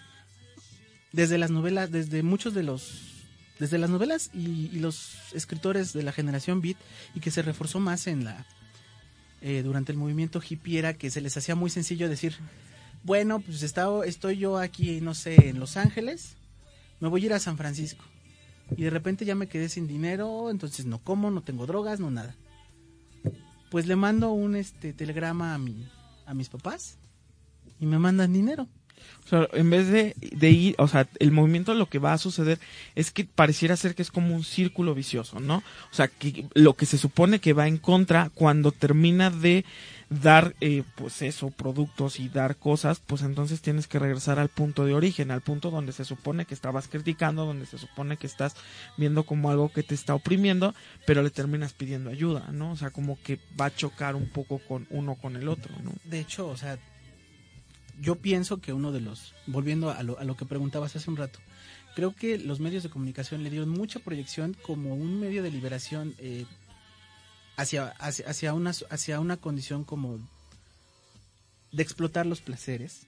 S6: desde las novelas desde muchos de los desde las novelas y, los escritores de la generación beat y que se reforzó más en la eh, durante el movimiento hippie era que se les hacía muy sencillo decir bueno pues está, estoy yo aquí no sé en Los Ángeles me voy a ir a San Francisco y de repente ya me quedé sin dinero entonces no como no tengo drogas no nada. Pues le mando un este telegrama a mi a mis papás y me mandan dinero
S4: O sea, en vez de, ir, o sea, el movimiento lo que va a suceder es que pareciera ser que es como un círculo vicioso, ¿no? O sea, que lo que se supone que va en contra cuando termina de dar, eh, pues eso, productos y dar cosas, pues entonces tienes que regresar al punto de origen, al punto donde se supone que estabas criticando, donde se supone que estás viendo como algo que te está oprimiendo, pero le terminas pidiendo ayuda, ¿no? O sea, como que va a chocar un poco con uno con el otro, ¿no?
S6: de hecho o sea yo pienso que uno de los volviendo a lo, a lo que preguntabas hace un rato creo que los medios de comunicación le dieron mucha proyección como un medio de liberación eh, hacia, hacia, hacia, una, hacia una condición como de explotar los placeres.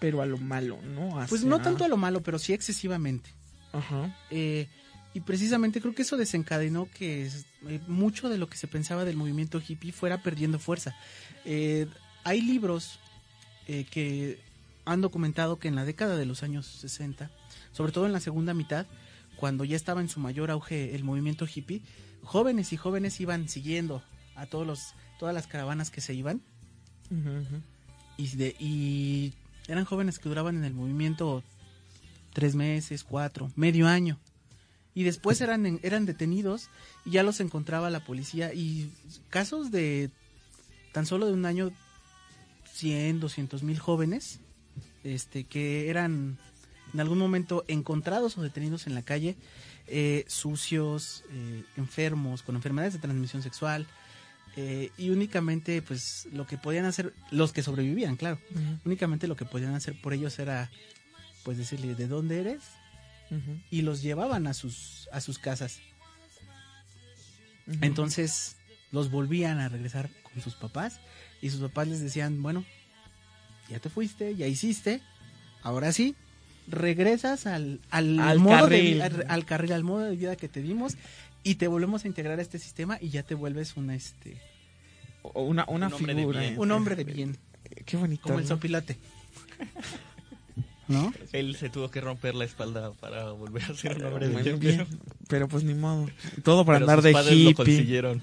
S4: Pero a lo malo, ¿no?
S6: Pues no tanto a lo malo, pero sí excesivamente.
S4: Ajá.
S6: Eh, y precisamente creo que eso desencadenó que es- eh, mucho de lo que se pensaba del movimiento hippie fuera perdiendo fuerza. Eh, hay libros eh, que han documentado que en la década de los años 60, sobre todo en la segunda mitad, cuando ya estaba en su mayor auge el movimiento hippie, jóvenes y jóvenes iban siguiendo a todos los, todas las caravanas que se iban y, de, y eran jóvenes que duraban en el movimiento tres meses, cuatro, medio año. Y después eran, eran detenidos y ya los encontraba la policía. Y casos de tan solo de un año, 100, 200 mil jóvenes, este, que eran en algún momento encontrados o detenidos en la calle, eh, sucios, eh, enfermos, con enfermedades de transmisión sexual, eh, y únicamente pues lo que podían hacer los que sobrevivían claro. Únicamente lo que podían hacer por ellos era pues decirle de dónde eres y los llevaban a sus a sus casas. Entonces los volvían a regresar con sus papás y sus papás les decían bueno ya te fuiste ya hiciste ahora sí regresas al, al,
S4: Al
S6: modo de
S4: carril.
S6: vi- al, al carril al modo de vida que te dimos y te volvemos a integrar a este sistema y ya te vuelves una este
S4: O una, una
S2: Un hombre de
S4: figura.
S2: bien.
S6: un hombre de bien
S4: Qué bonito.
S6: como el
S4: ¿no?
S6: sopilote [laughs] ¿no?
S2: Él se tuvo que romper la espalda para volver a ser un hombre de bien.
S4: bien, pero pues ni modo. Todo para
S2: Pero
S4: andar
S2: sus
S4: de
S2: padres lo
S4: hippie,
S2: consiguieron.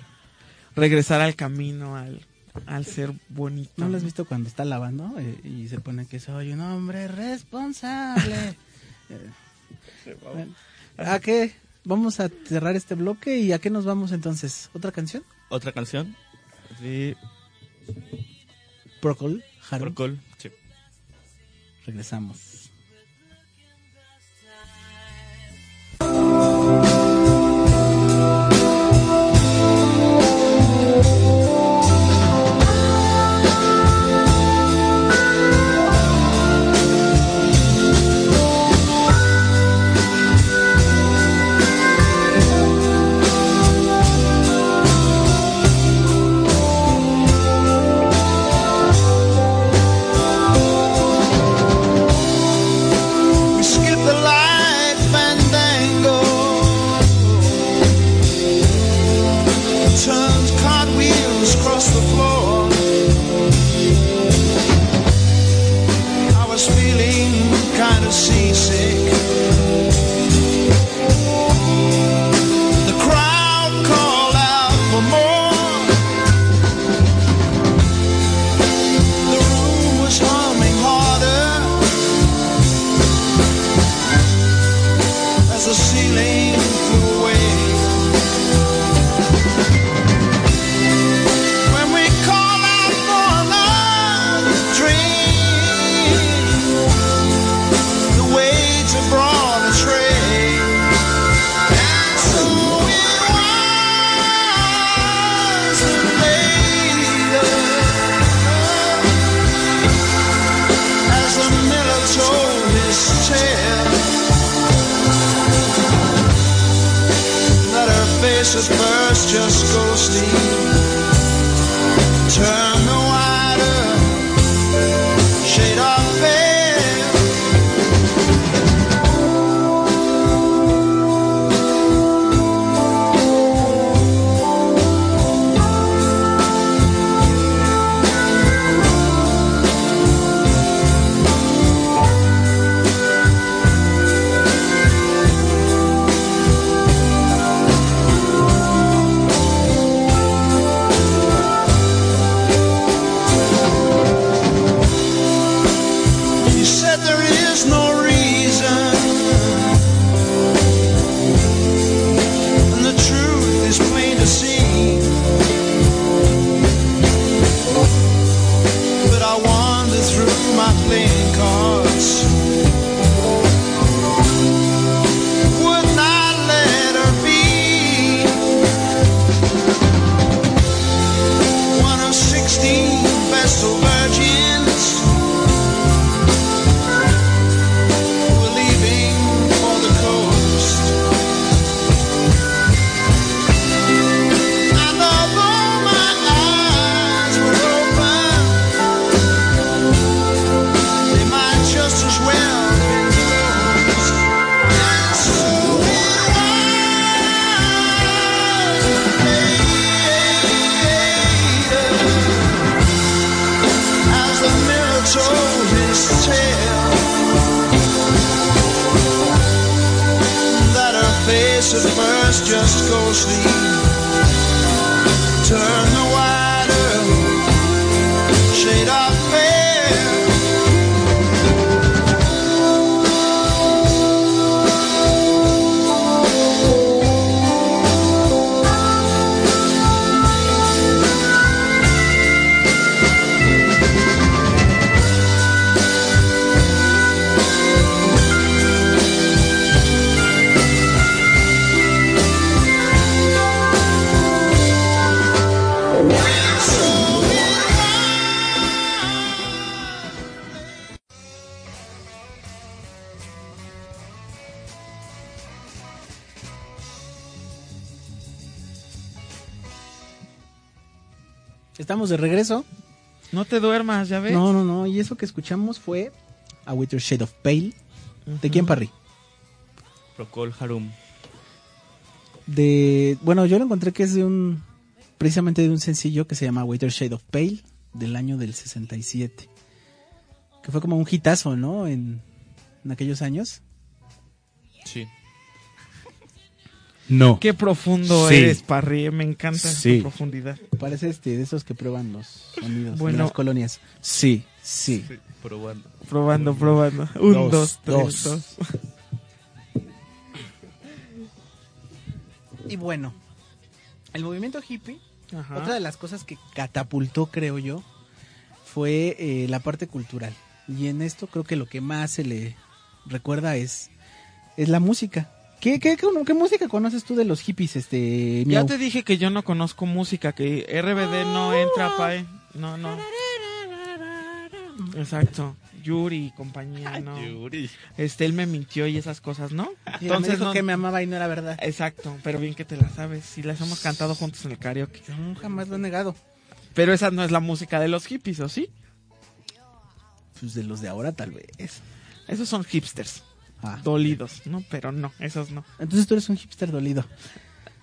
S4: regresar al camino, al, al ser bonito.
S6: ¿No lo has visto cuando está lavando eh, y se pone que soy un hombre responsable? [laughs] Eh, ¿A qué? Vamos a cerrar este bloque y ¿a qué nos vamos entonces? ¿Otra canción?
S2: Otra canción de
S6: Procol Haru.
S2: Procol, sí.
S6: Regresamos.
S7: It's just
S6: Estamos de regreso.
S4: No te duermas, ya ves.
S6: No, no, no. Y eso que escuchamos fue A With Shade of Pale. ¿De quién, Parry?
S2: Procol Harum.
S6: De. Bueno, yo lo encontré que es de un. Precisamente de un sencillo que se llama Waiter Shade of Pale. Del año del 67. Que fue como un hitazo, ¿no? En, en aquellos años.
S2: Sí.
S8: No.
S4: Qué profundo
S8: Sí.
S4: eres, Parry. Me encanta
S8: Sí.
S4: tu profundidad.
S6: Parece este, de esos que prueban los sonidos
S4: Bueno.
S6: en las colonias. Sí, sí.
S2: Probando.
S4: Probando, probando. Un,
S8: Dos,
S4: dos, tres,
S8: dos.
S4: dos.
S6: Y bueno, el movimiento hippie,
S4: Ajá.
S6: otra de las cosas que catapultó, creo yo, fue eh, la parte cultural. Y en esto creo que lo que más se le recuerda es, es la música. ¿Qué, qué, qué, qué música conoces tú de los hippies, este,
S4: Ya
S6: Miau?
S4: te dije que yo no conozco música, que RBD no entra, pae. No, no. Exacto. Yuri y compañía, no.
S2: Yuri.
S4: Este, él me mintió y esas cosas, ¿no?
S6: Mira, me dijo
S4: no-
S6: que me amaba y no era verdad.
S4: Exacto, pero bien que te la sabes. Si las hemos cantado juntos en el karaoke.
S6: No, jamás lo he negado.
S4: Pero esa no es la música de los hippies, ¿o sí?
S6: Pues de los de ahora tal vez.
S4: Esos son hipsters,
S6: Ah.
S4: dolidos, ¿no? Pero no, esos no.
S6: Entonces tú eres un hipster dolido.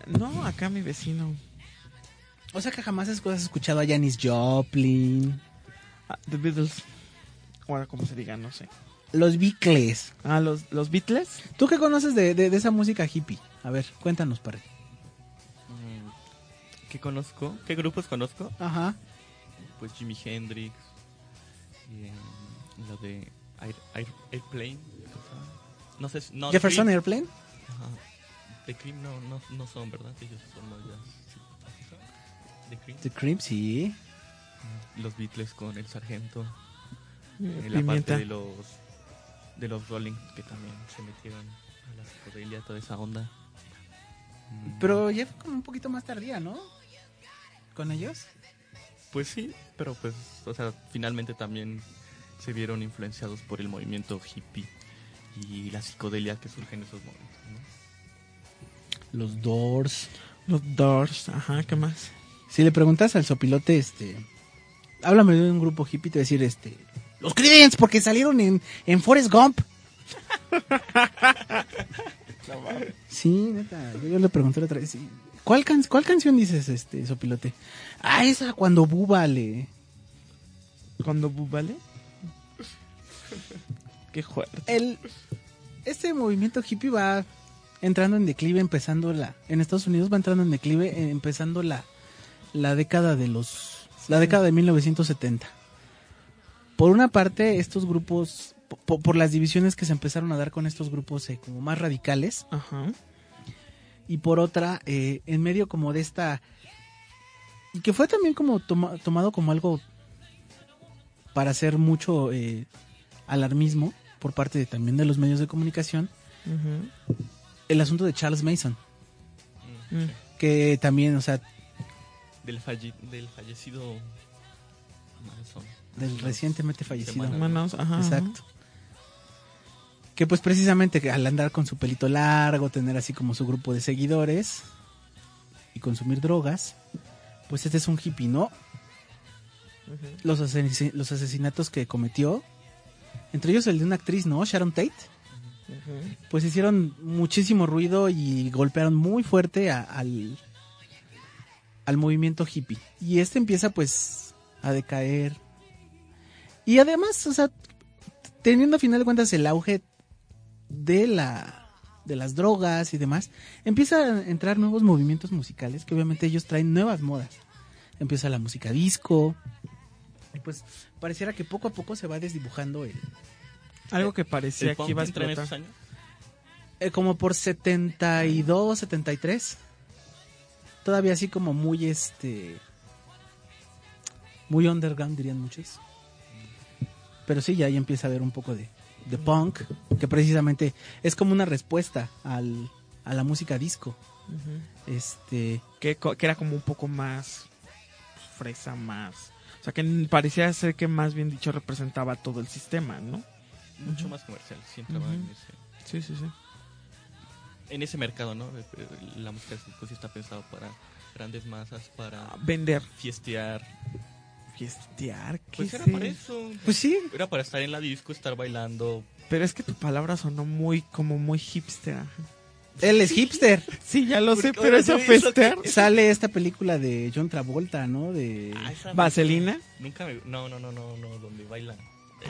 S4: No, acá mi vecino.
S6: O sea que jamás has escuchado a Janis Joplin,
S4: Ah, The Beatles. Ahora, como se diga, no sé.
S6: los Beatles.
S4: Ah, los, los Beatles.
S6: ¿Tú qué conoces de, de- de esa música hippie? A ver, cuéntanos, padre.
S2: Mm, ¿Qué conozco? ¿Qué grupos conozco?
S6: Ajá.
S2: Pues Jimi Hendrix. Y, eh, lo de Air, Air- Airplane. No sé. No,
S6: Jefferson
S2: Cream.
S6: Airplane.
S2: Ajá. The Cream no, no, no son, ¿verdad? Ellos son más ya. The Cream.
S6: The Cream, sí.
S2: Los Beatles con el sargento.
S4: Eh,
S2: Eh, la parte de los de los Rolling que también se metieron a la psicodelia, toda esa onda. Mm,
S6: Pero ya fue como un poquito más tardía, ¿no? ¿Con ellos?
S2: Pues sí, pero pues, o sea, finalmente también se vieron influenciados por el movimiento hippie y la psicodelia que surge en esos momentos, ¿no?
S6: Los Doors.
S4: Los Doors, ajá, ¿qué más?
S6: Si le preguntas al sopilote, este... Háblame de un grupo hippie, te va a decir, este... Los Creedence, porque salieron en, en Forrest Gump. [laughs] sí, neta. Yo, yo le pregunté la otra vez. ¿Cuál, can- ¿Cuál canción dices, este, sopilote? Ah, esa cuando Buba le...
S4: Cuando vale? Qué fuerte.
S6: el este movimiento hippie va entrando en declive empezando la en Estados Unidos va entrando en declive eh, empezando la la década de los la década de 1970 por una parte estos grupos po- por, las divisiones que se empezaron a dar con estos grupos eh, como más radicales
S4: Ajá.
S6: y por otra eh, en medio como de esta y que fue también como toma- tomado como algo para hacer mucho eh, alarmismo por parte de- también de los medios de comunicación el asunto de Charles Mason
S2: Mm,
S4: Mm.
S6: que también o sea
S2: Del, falle- del fallecido Manson.
S6: del recientemente fallecido.
S4: Manos, ajá.
S6: exacto que pues precisamente al andar con su pelito largo tener así como su grupo de seguidores y consumir drogas pues este es un hippie no los, los asesinatos que cometió, entre ellos el de una actriz, ¿no? Sharon Tate, pues hicieron muchísimo ruido y golpearon muy fuerte a- al, al movimiento hippie. Y este empieza pues a decaer. Y además, o sea, teniendo a final de cuentas el auge de la de las drogas y demás, empieza a entrar nuevos movimientos musicales que obviamente ellos traen nuevas modas. Empieza la música disco. Y pues pareciera que poco a poco se va desdibujando el,
S4: Algo que parecía
S2: ¿El
S4: que iba a explotar.
S2: años?
S6: eh, como por 72, 73. Todavía así como muy este muy underground dirían muchos. Pero sí, ya ahí empieza a haber un poco de, de punk, que precisamente es como una respuesta al, a la música disco. Este,
S4: que, que era como un poco más fresa, más... O sea, que parecía ser que más bien dicho representaba todo el sistema, ¿no?
S2: Mucho más comercial, sí entraba
S4: Ujú.
S2: en, ese,
S4: Sí, sí, sí.
S2: en ese mercado, ¿no? La música pues, sí está pensado para grandes masas, para
S4: Vender.
S2: fiestear.
S4: Fiestear, ¿qué
S2: Pues era para
S4: eso?
S2: eso.
S6: pues sí,
S2: Era para estar en la disco, estar bailando.
S4: Pero es que tu palabra sonó muy, como muy hipster. ajá.
S6: Él es hipster. [laughs]
S4: Sí, ya lo sé,
S2: Porque,
S4: pero
S2: que-
S4: festear.
S6: Sale esta película de John Travolta, ¿no? De
S2: Ah, esa
S4: ¿Vaselina?
S2: Nunca me. No, no, no, no, no, donde bailan.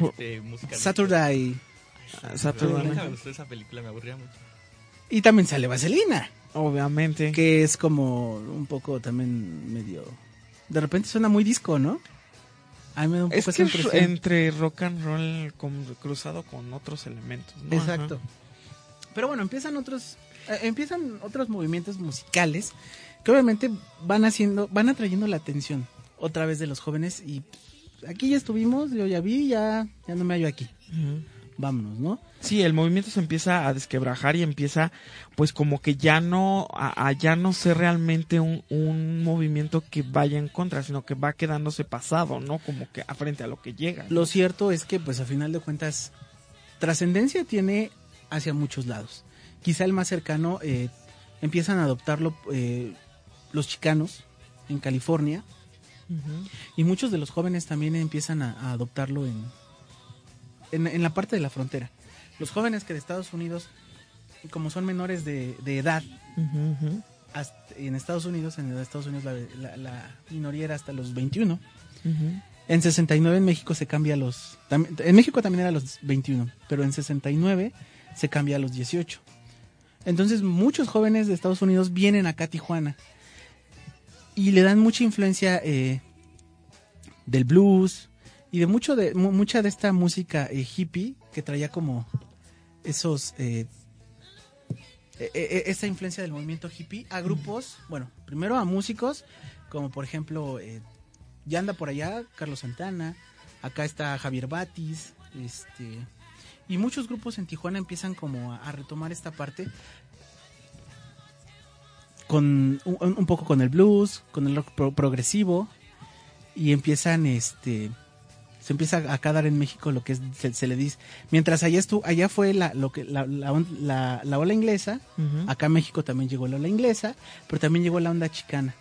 S2: Este, música.
S6: Saturday.
S2: Ay,
S4: Saturday
S2: Nunca
S4: Night.
S2: me gustó esa película, me aburría mucho.
S6: Y también sale Vaselina.
S4: Obviamente.
S6: que es como un poco también medio de repente suena muy disco no a mí me da un poco
S4: Es
S6: esa
S4: que es
S6: impresión.
S4: entre rock and roll con- cruzado con otros elementos, ¿no?
S6: exacto pero bueno empiezan otros eh, empiezan otros movimientos musicales que obviamente van haciendo van atrayendo la atención otra vez de los jóvenes y aquí ya estuvimos, yo ya vi, ya, ya no me hallo aquí. Vámonos, ¿no?
S4: Sí, el movimiento se empieza a desquebrajar y empieza, pues como que ya no, a, a ya no ser realmente un, un movimiento que vaya en contra, sino que va quedándose pasado, ¿no? Como que a frente a lo que llega.
S6: Lo cierto es que, pues a final de cuentas, trascendencia tiene hacia muchos lados. Quizá el más cercano eh, empiezan a adoptarlo eh, los chicanos en California y muchos de los jóvenes también empiezan a, a adoptarlo en, en, en la parte de la frontera. Los jóvenes que de Estados Unidos, como son menores de, de edad, hasta- en Estados Unidos, en Estados Unidos la, la- la minoría era hasta los 21.
S4: Ujú.
S6: En 69 en México se cambia a los... En México también era a los 21, pero en 69 se cambia a los 18. Entonces muchos jóvenes de Estados Unidos vienen acá a Tijuana y le dan mucha influencia eh, del blues y de mucho de mu- mucha de esta música eh, hippie que traía como esos eh, e- e- esa influencia del movimiento hippie a grupos, bueno, primero a músicos como por ejemplo eh, ya anda por allá Carlos Santana, acá está Javier Batis, este y muchos grupos en Tijuana empiezan como a, a retomar esta parte con un, un poco con el blues, con el rock pro- progresivo y empiezan este se empieza acá a dar en México lo que es, se, se le dice mientras allá estuvo allá fue la lo que la, la, la- la ola inglesa. Acá en México también llegó la ola inglesa, pero también llegó la onda chicana.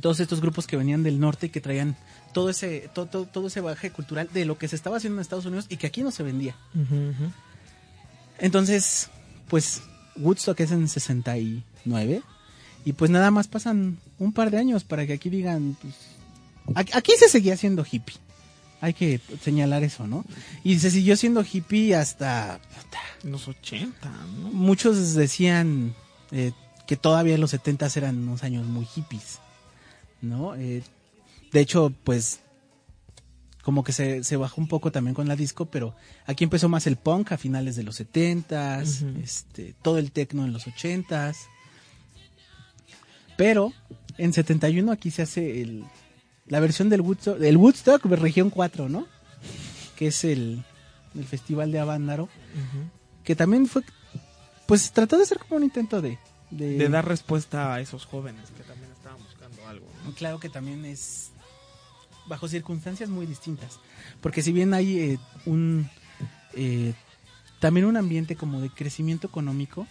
S6: Todos estos grupos que venían del norte y que traían todo ese todo, todo, todo ese bagaje cultural de lo que se estaba haciendo en Estados Unidos y que aquí no se vendía. Entonces, pues Woodstock es en 69 y pues nada más pasan un par de años para que aquí digan, pues, aquí, se seguía siendo hippie. Hay que señalar eso, ¿no? Y se siguió siendo hippie hasta
S4: los 80, ¿no?
S6: muchos decían eh, que todavía los 70 eran unos años muy hippies, ¿no? Eh, de hecho, pues como que se, se bajó un poco también con la disco, pero aquí empezó más el punk a finales de los 70s,
S4: Ujú.
S6: este, todo el techno en los 80s. Pero en 71 aquí se hace el, la versión del Woodstock, del Woodstock de región 4, ¿no? Que es el, el festival de Avándaro que también fue pues trató de ser como un intento de de,
S4: De dar respuesta a esos jóvenes que también
S6: claro que también es bajo circunstancias muy distintas. Porque si bien hay eh, un eh, también un ambiente como de crecimiento económico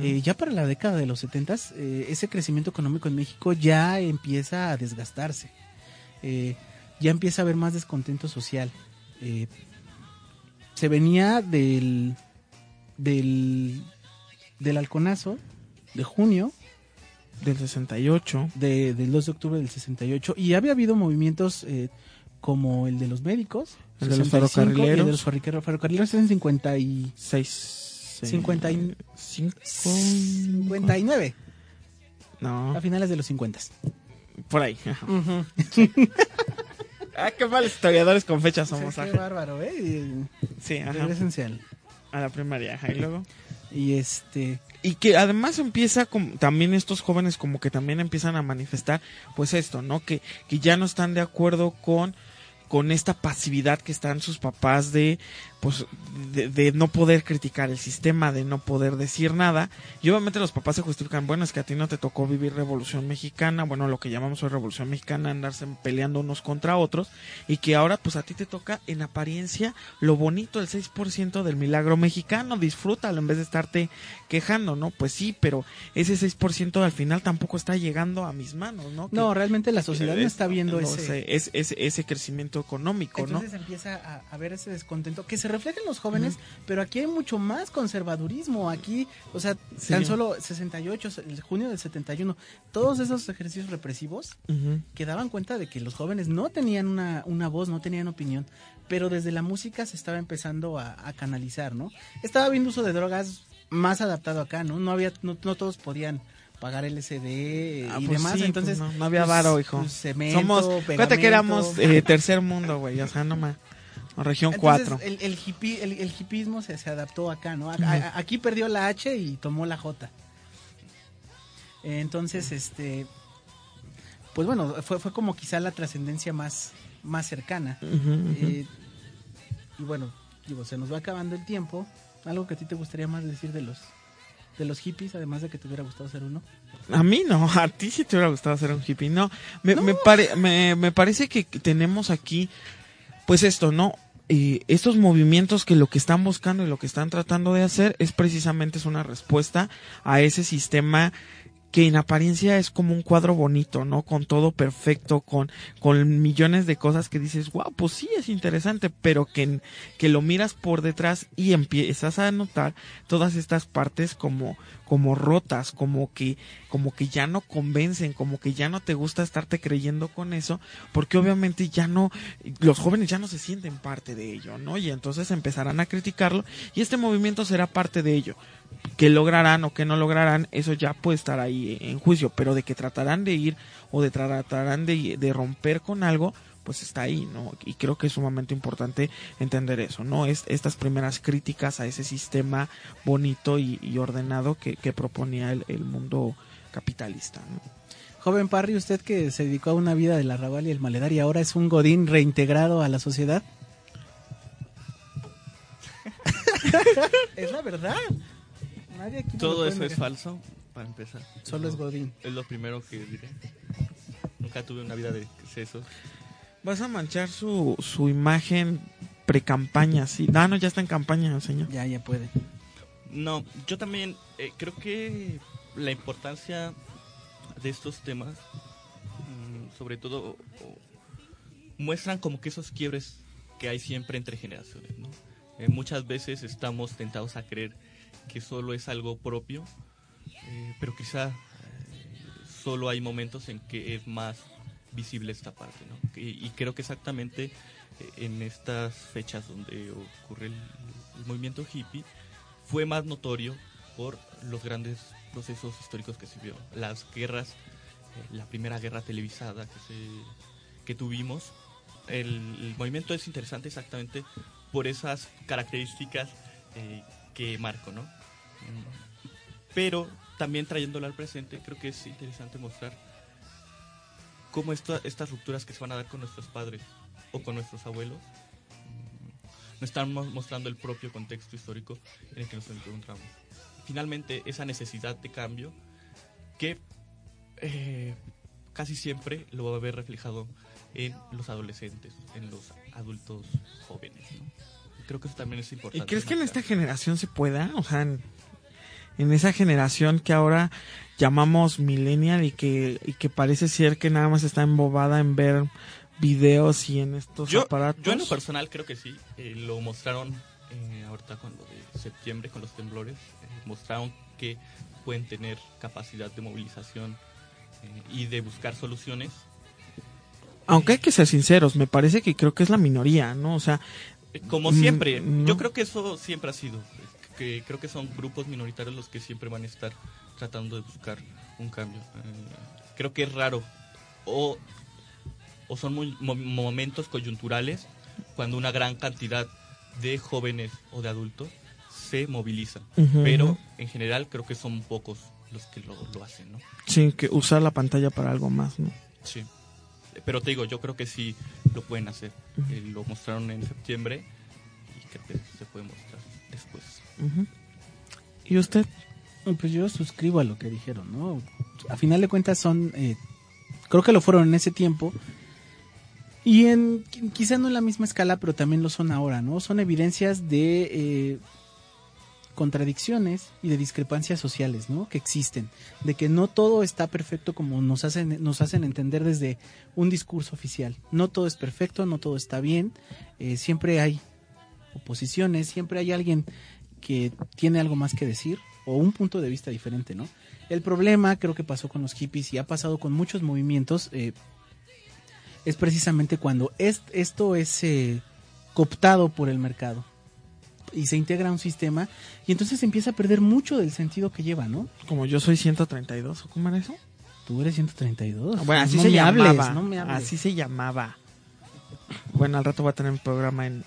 S6: eh, ya para la década de los 70 ese crecimiento económico en México ya empieza a desgastarse. Eh, ya empieza a haber más descontento social. Eh, se venía del del del halconazo de junio
S4: Del 68.
S6: de, del 2 de octubre del 68 y había habido movimientos eh, como el de los médicos
S4: El de los
S6: 65, y el
S4: ferrocarrileros.
S6: de los ferrocarrileros, ferrocarrileros en 50 y
S4: 6.
S6: 50 y-
S4: 5.
S6: 59
S4: No,
S6: a finales de los 50
S4: por ahí. ajá. [laughs] ah, qué mal historiadores con fechas somos.
S6: qué
S4: ajá.
S6: bárbaro eh
S4: Sí, ajá.
S6: regrésense al-
S4: A la primaria, ajá. Y luego.
S6: Y este
S4: Y que además empieza como, también estos jóvenes como que también empiezan a manifestar pues esto, ¿no? Que, que ya no están de acuerdo con con esta pasividad que están sus papás de pues de, de no poder criticar el sistema, de no poder decir nada. Y obviamente los papás se justifican, bueno, es que a ti no te tocó vivir revolución mexicana, bueno, lo que llamamos hoy revolución mexicana, andarse peleando unos contra otros, y que ahora pues a ti te toca en apariencia lo bonito, el 6% del milagro mexicano, disfrútalo en vez de estarte quejando, ¿no? Pues sí, pero ese 6% al final tampoco está llegando a mis manos, ¿no? Que-
S6: no realmente la sociedad no
S4: es-
S6: está viendo
S4: no
S6: ese
S4: sé, es- es- ese crecimiento económico, ¿no?
S6: Entonces empieza a, a ver ese descontento que se refleja en los jóvenes, pero aquí hay mucho más conservadurismo. Aquí, o sea,
S4: Sí.
S6: tan solo 68, el junio del 71, todos esos ejercicios represivos que daban cuenta de que los jóvenes no tenían una, una voz, no tenían opinión, pero desde la música se estaba empezando a, a canalizar, ¿no? Estaba habiendo uso de drogas más adaptado acá, ¿no? No había, no, no todos podían pagar LSD
S4: Ah,
S6: y
S4: pues
S6: demás,
S4: sí,
S6: entonces
S4: pues no, no había
S6: pues,
S4: varo, hijo.
S6: pues, cemento,
S4: Somos, fíjate que éramos eh, tercer mundo, güey, o sea, no más. O región
S6: Entonces,
S4: 4.
S6: El, el, hippie, el, el hippismo se, se adaptó acá, ¿no? A- a- aquí perdió la H y tomó la J. Entonces, este. Pues bueno, fue, fue como quizá la trascendencia más, más cercana. Eh, y bueno, digo, se nos va acabando el tiempo. Algo que a ti te gustaría más decir de los de los hippies, además de que te hubiera gustado ser uno.
S4: A mí no, [laughs] a ti sí te hubiera gustado ser un hippie. No, me, Me, pare- me, me parece que tenemos aquí, pues esto, ¿no? Eh, estos movimientos que lo que están buscando y lo que están tratando de hacer es precisamente es una respuesta a ese sistema que en apariencia es como un cuadro bonito, ¿no? Con todo perfecto, con, con millones de cosas que dices, wow, pues sí es interesante, pero que, que lo miras por detrás y empiezas a notar todas estas partes como, como rotas, como que, como que ya no convencen, como que ya no te gusta estarte creyendo con eso, porque obviamente ya no, los jóvenes ya no se sienten parte de ello, ¿no? Y entonces empezarán a criticarlo y este movimiento será parte de ello. Que lograrán o que no lograrán, eso ya puede estar ahí en juicio, pero de que tratarán de ir o de tratarán de, de romper con algo, pues está ahí, ¿no? Y creo que es sumamente importante entender eso, ¿no? Es, estas primeras críticas a ese sistema bonito y, y ordenado que, que proponía el, el mundo capitalista, ¿no?
S6: Joven Parry, usted que se dedicó a una vida del arrabal y el maledar y ahora es un godín reintegrado a la sociedad. [laughs] es la verdad. Nadie aquí
S2: Todo eso es falso, para empezar.
S6: Solo es Godín.
S2: Es lo primero que diré. Nunca tuve una vida de excesos.
S4: Vas a manchar su, su imagen pre-campaña, sí. Ah, no, ya está en campaña, señor.
S6: Ya, ya puede.
S2: No, yo también eh, creo que la importancia de estos temas, mm, sobre todo, o- muestran como que esos quiebres que hay siempre entre generaciones. ¿no? Eh, muchas veces estamos tentados a creer que solo es algo propio, eh, pero quizá eh, solo hay momentos en que es más visible esta parte. ¿no? Que- y creo que exactamente eh, en estas fechas donde ocurre el, el movimiento hippie, fue más notorio por los grandes procesos históricos que se vio. Las guerras, eh, la primera guerra televisada que, se, que tuvimos. El, el movimiento es interesante exactamente por esas características eh, que marco, ¿no? Mm, Pero también trayéndolo al presente, creo que es interesante mostrar cómo esta- estas rupturas que se van a dar con nuestros padres o con nuestros abuelos mm, nos están mo- mostrando el propio contexto histórico en el que nos encontramos. Finalmente, esa necesidad de cambio que eh, casi siempre lo va a ver reflejado en los adolescentes, en los adultos jóvenes. ¿no? Creo que eso también es
S4: ¿Y
S2: importante.
S4: crees que en esta generación se pueda? O sea, en, esa generación que ahora llamamos millennial y que, y que parece ser que nada más está embobada en ver videos y en estos
S2: yo,
S4: aparatos.
S2: yo en lo personal creo que sí. Eh, lo mostraron eh, ahorita con lo de septiembre, con los temblores. eh, mostraron que pueden tener capacidad de movilización eh, y de buscar soluciones.
S4: Aunque hay que ser sinceros, me parece que creo que es la minoría, ¿no? O sea,
S2: Eh, Como
S4: Mm,
S2: siempre,
S4: no.
S2: yo creo que eso siempre ha sido. Que creo que son grupos minoritarios los que siempre van a estar tratando de buscar un cambio. Eh, creo que es raro. O, o son muy- mo- momentos coyunturales cuando una gran cantidad de jóvenes o de adultos se movilizan. Pero en general creo que son pocos los que lo, lo hacen, ¿no?
S4: sí, que usar la pantalla para algo más, ¿no?
S2: Sí. Pero te digo, yo creo que sí lo pueden hacer. Eh, lo mostraron en septiembre y creo que se puede mostrar
S4: ¿Y usted?
S6: Pues yo suscribo a lo que dijeron, ¿no? A final de cuentas son, eh, creo que lo fueron en ese tiempo y en qui- quizá no en la misma escala, pero también lo son ahora, ¿no? Son evidencias de eh, contradicciones y de discrepancias sociales, ¿no? Que existen, de que no todo está perfecto como nos hacen nos hacen entender desde un discurso oficial. No todo es perfecto, no todo está bien, eh, siempre hay oposiciones, siempre hay alguien que tiene algo más que decir o un punto de vista diferente, ¿no? El problema creo que pasó con los hippies y ha pasado con muchos movimientos eh, es precisamente cuando es- esto es eh, cooptado por el mercado y se integra a un sistema y entonces empieza a perder mucho del sentido que lleva, ¿no?
S4: Como yo soy 132, ¿o ¿cómo era eso?
S6: Tú eres 132.
S4: Bueno, así
S6: no
S4: se
S6: me
S4: llamaba.
S6: hables, no me hables.
S4: Así se llamaba. Bueno, al rato voy a tener un programa en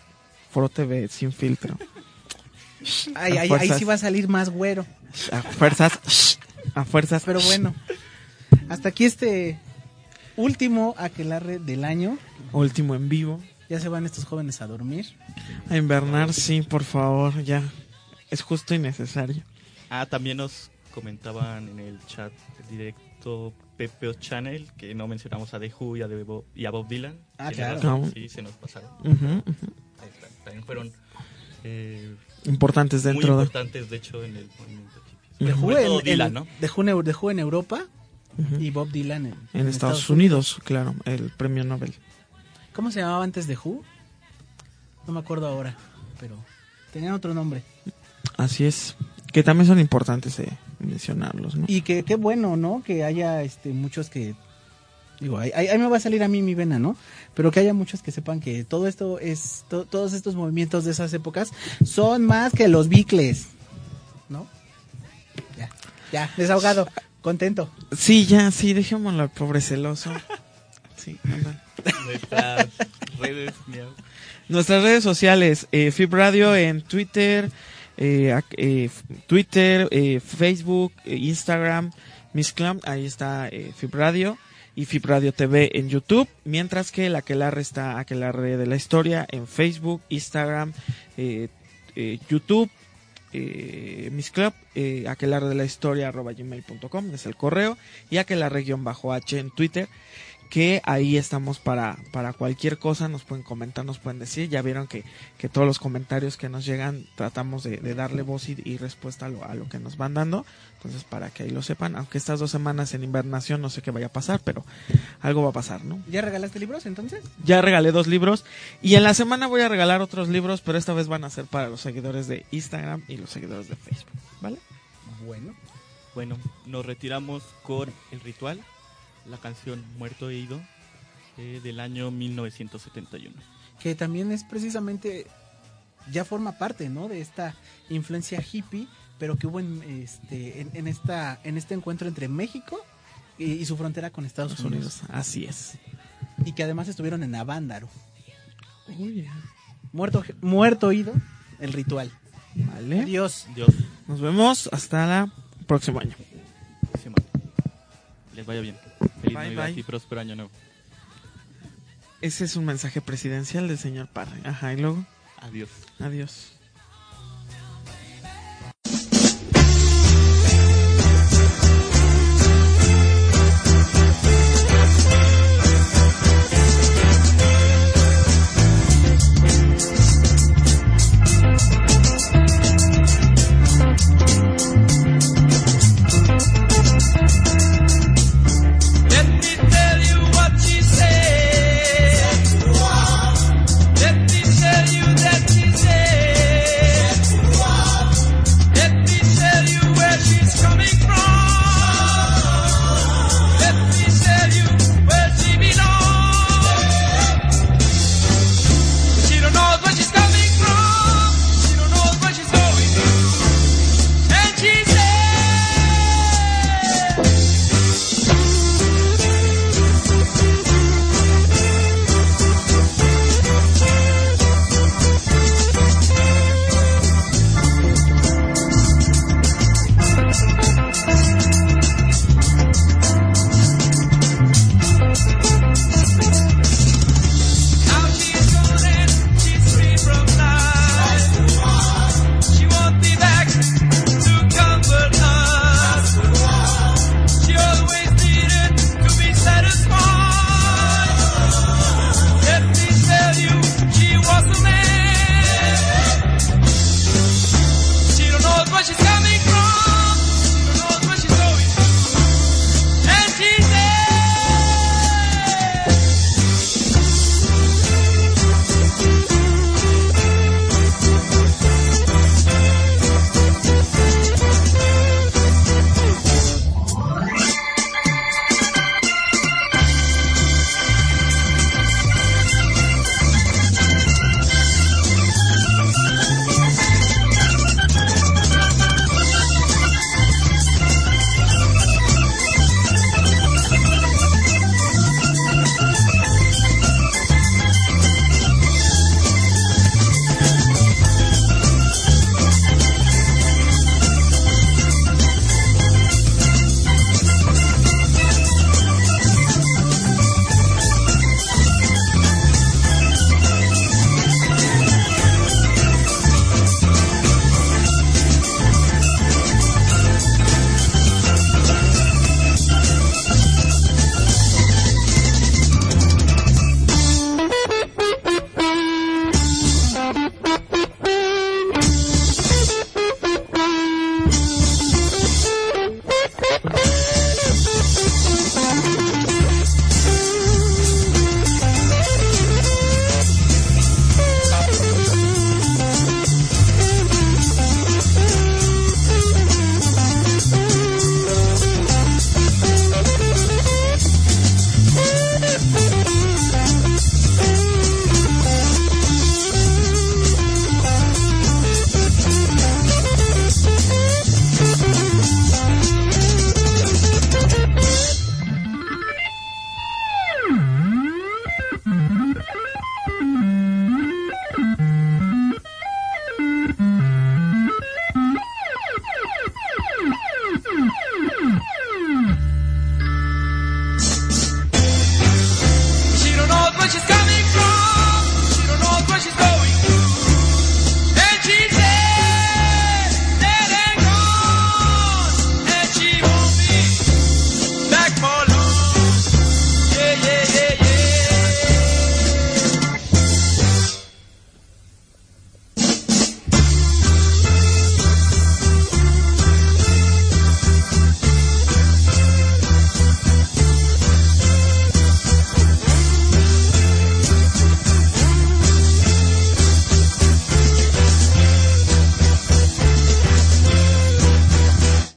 S4: Foro TV sin filtro.
S6: Ay,
S4: a
S6: ay, ahí sí va a salir más güero.
S4: A fuerzas. A fuerzas.
S6: Pero bueno, hasta aquí este último aquelarre del año.
S4: Último en vivo.
S6: Ya se van estos jóvenes a dormir.
S4: A invernar, sí, por favor, ya. Es justo y necesario.
S2: Ah, también nos comentaban en el chat directo Pepeo Channel que no mencionamos a The Who y a, The Bob, y a Bob Dylan.
S6: Ah, claro.
S2: Sí, se nos pasaron. Ahí está. También fueron eh,
S4: Importantes
S2: muy
S4: dentro de...
S2: importantes, de hecho, en el movimiento hippie. Todo
S6: en,
S2: Dylan,
S6: en- Who en, en Europa
S4: Ujú.
S6: y Bob Dylan en,
S4: En Estados Unidos, claro, el premio Nobel.
S6: ¿Cómo se llamaba antes The Who? No me acuerdo ahora, pero tenían otro nombre.
S4: Así es. Que también son importantes de mencionarlos, ¿no?
S6: Y que qué bueno, ¿no? Que haya este muchos que digo, ahí, ahí- me va a salir a mí mi vena, ¿no? Pero que haya muchos que sepan que todo esto es to- todos estos movimientos de esas épocas son más que los bicles, ¿no? Ya, ya, desahogado, contento.
S4: Sí, ya, sí, dejémoslo al pobre celoso. [laughs] Sí, ándale.
S2: Nuestras redes, miau.
S4: Nuestras redes sociales, eh, Fib Radio en Twitter, eh, eh, Twitter, eh, Facebook, eh, Instagram, Miss Clam, ahí está eh, Fib Radio y Fib Radio TV en YouTube, mientras que la Aquelarre está Aquelarre de la Historia en Facebook, Instagram, eh, eh, YouTube, eh, Miss Club, eh, aquelarre de la historia arroba gmail.com es el correo y aquelarre-h en Twitter que ahí estamos para, para cualquier cosa, nos pueden comentar, nos pueden decir, ya vieron que, que todos los comentarios que nos llegan tratamos de, de darle voz y, y respuesta a lo, a lo que nos van dando, entonces para que ahí lo sepan, aunque estas dos semanas en invernación no sé qué vaya a pasar, pero algo va a pasar, ¿no?
S6: ¿Ya regalaste libros entonces?
S4: Ya regalé dos libros y en la semana voy a regalar otros libros, pero esta vez van a ser para los seguidores de Instagram y los seguidores de Facebook, ¿vale?
S6: Bueno,
S2: Bueno, nos retiramos con el ritual, la canción Muerto e Ido eh, del año 1971.
S6: que también es precisamente ya forma parte, ¿no? De esta influencia hippie, pero que hubo en este en, en esta en este encuentro entre México y, y su frontera con Estados
S4: Estados
S6: Unidos.
S4: Unidos, así es.
S6: y que además estuvieron en Avándaro. Muerto, muerto ido, el ritual.
S4: Vale.
S6: Adiós.
S2: Dios,
S4: Nos vemos hasta el próximo año.
S2: Les vaya bien. Feliz
S4: Bye,
S2: Navidad
S4: bye.
S2: y próspero año nuevo.
S4: Ese es un mensaje presidencial del señor Parra. Ajá, y luego,
S2: Adiós.
S4: adiós.